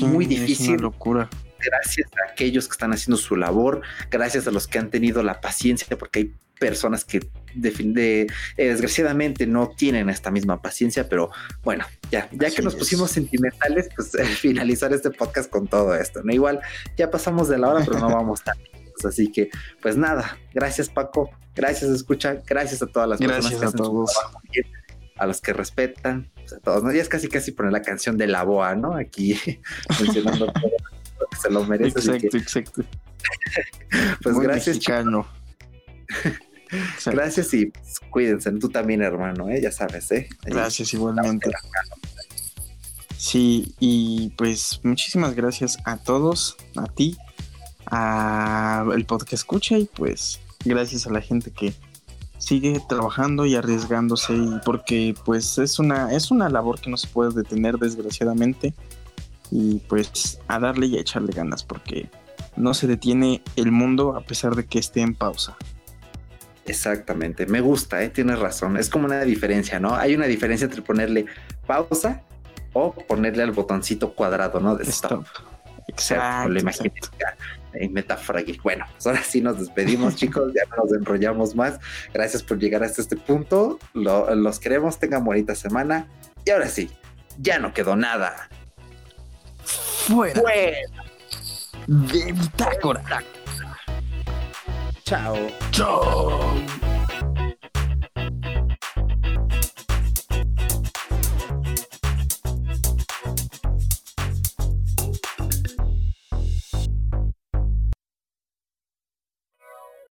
[SPEAKER 1] muy difícil.
[SPEAKER 2] Es una locura.
[SPEAKER 1] Gracias a aquellos que están haciendo su labor, gracias a los que han tenido la paciencia, porque hay personas que de, eh, desgraciadamente no tienen esta misma paciencia, pero bueno, ya, ya que nos pusimos sentimentales, pues finalizar este podcast con todo esto, ¿no? Igual ya pasamos de la hora, pero no vamos tan Así que, pues nada, gracias Paco, gracias escucha, gracias a todas las
[SPEAKER 2] personas que a todos.
[SPEAKER 1] a los que respetan, pues, a todos, ¿no? Ya es casi casi poner la canción de la boa, ¿no? Aquí mencionando todo lo que se lo merece.
[SPEAKER 2] Exacto, exacto.
[SPEAKER 1] pues gracias. Mexicano. Gracias y pues, cuídense, tú también, hermano, ¿eh? ya sabes, ¿eh?
[SPEAKER 2] gracias igualmente. Sí, y pues muchísimas gracias a todos, a ti, a el podcast escucha y pues gracias a la gente que sigue trabajando y arriesgándose y porque pues es una es una labor que no se puede detener desgraciadamente y pues a darle y a echarle ganas porque no se detiene el mundo a pesar de que esté en pausa.
[SPEAKER 1] Exactamente, me gusta, ¿eh? tienes razón. Es como una diferencia, ¿no? Hay una diferencia entre ponerle pausa o ponerle al botoncito cuadrado, ¿no? De stop. Exacto. Lo en Bueno, pues ahora sí nos despedimos, chicos. Ya no nos enrollamos más. Gracias por llegar hasta este punto. los queremos. Tengan bonita semana. Y ahora sí, ya no quedó nada.
[SPEAKER 2] Fuera. De bitácora.
[SPEAKER 1] Chao.
[SPEAKER 2] Chao.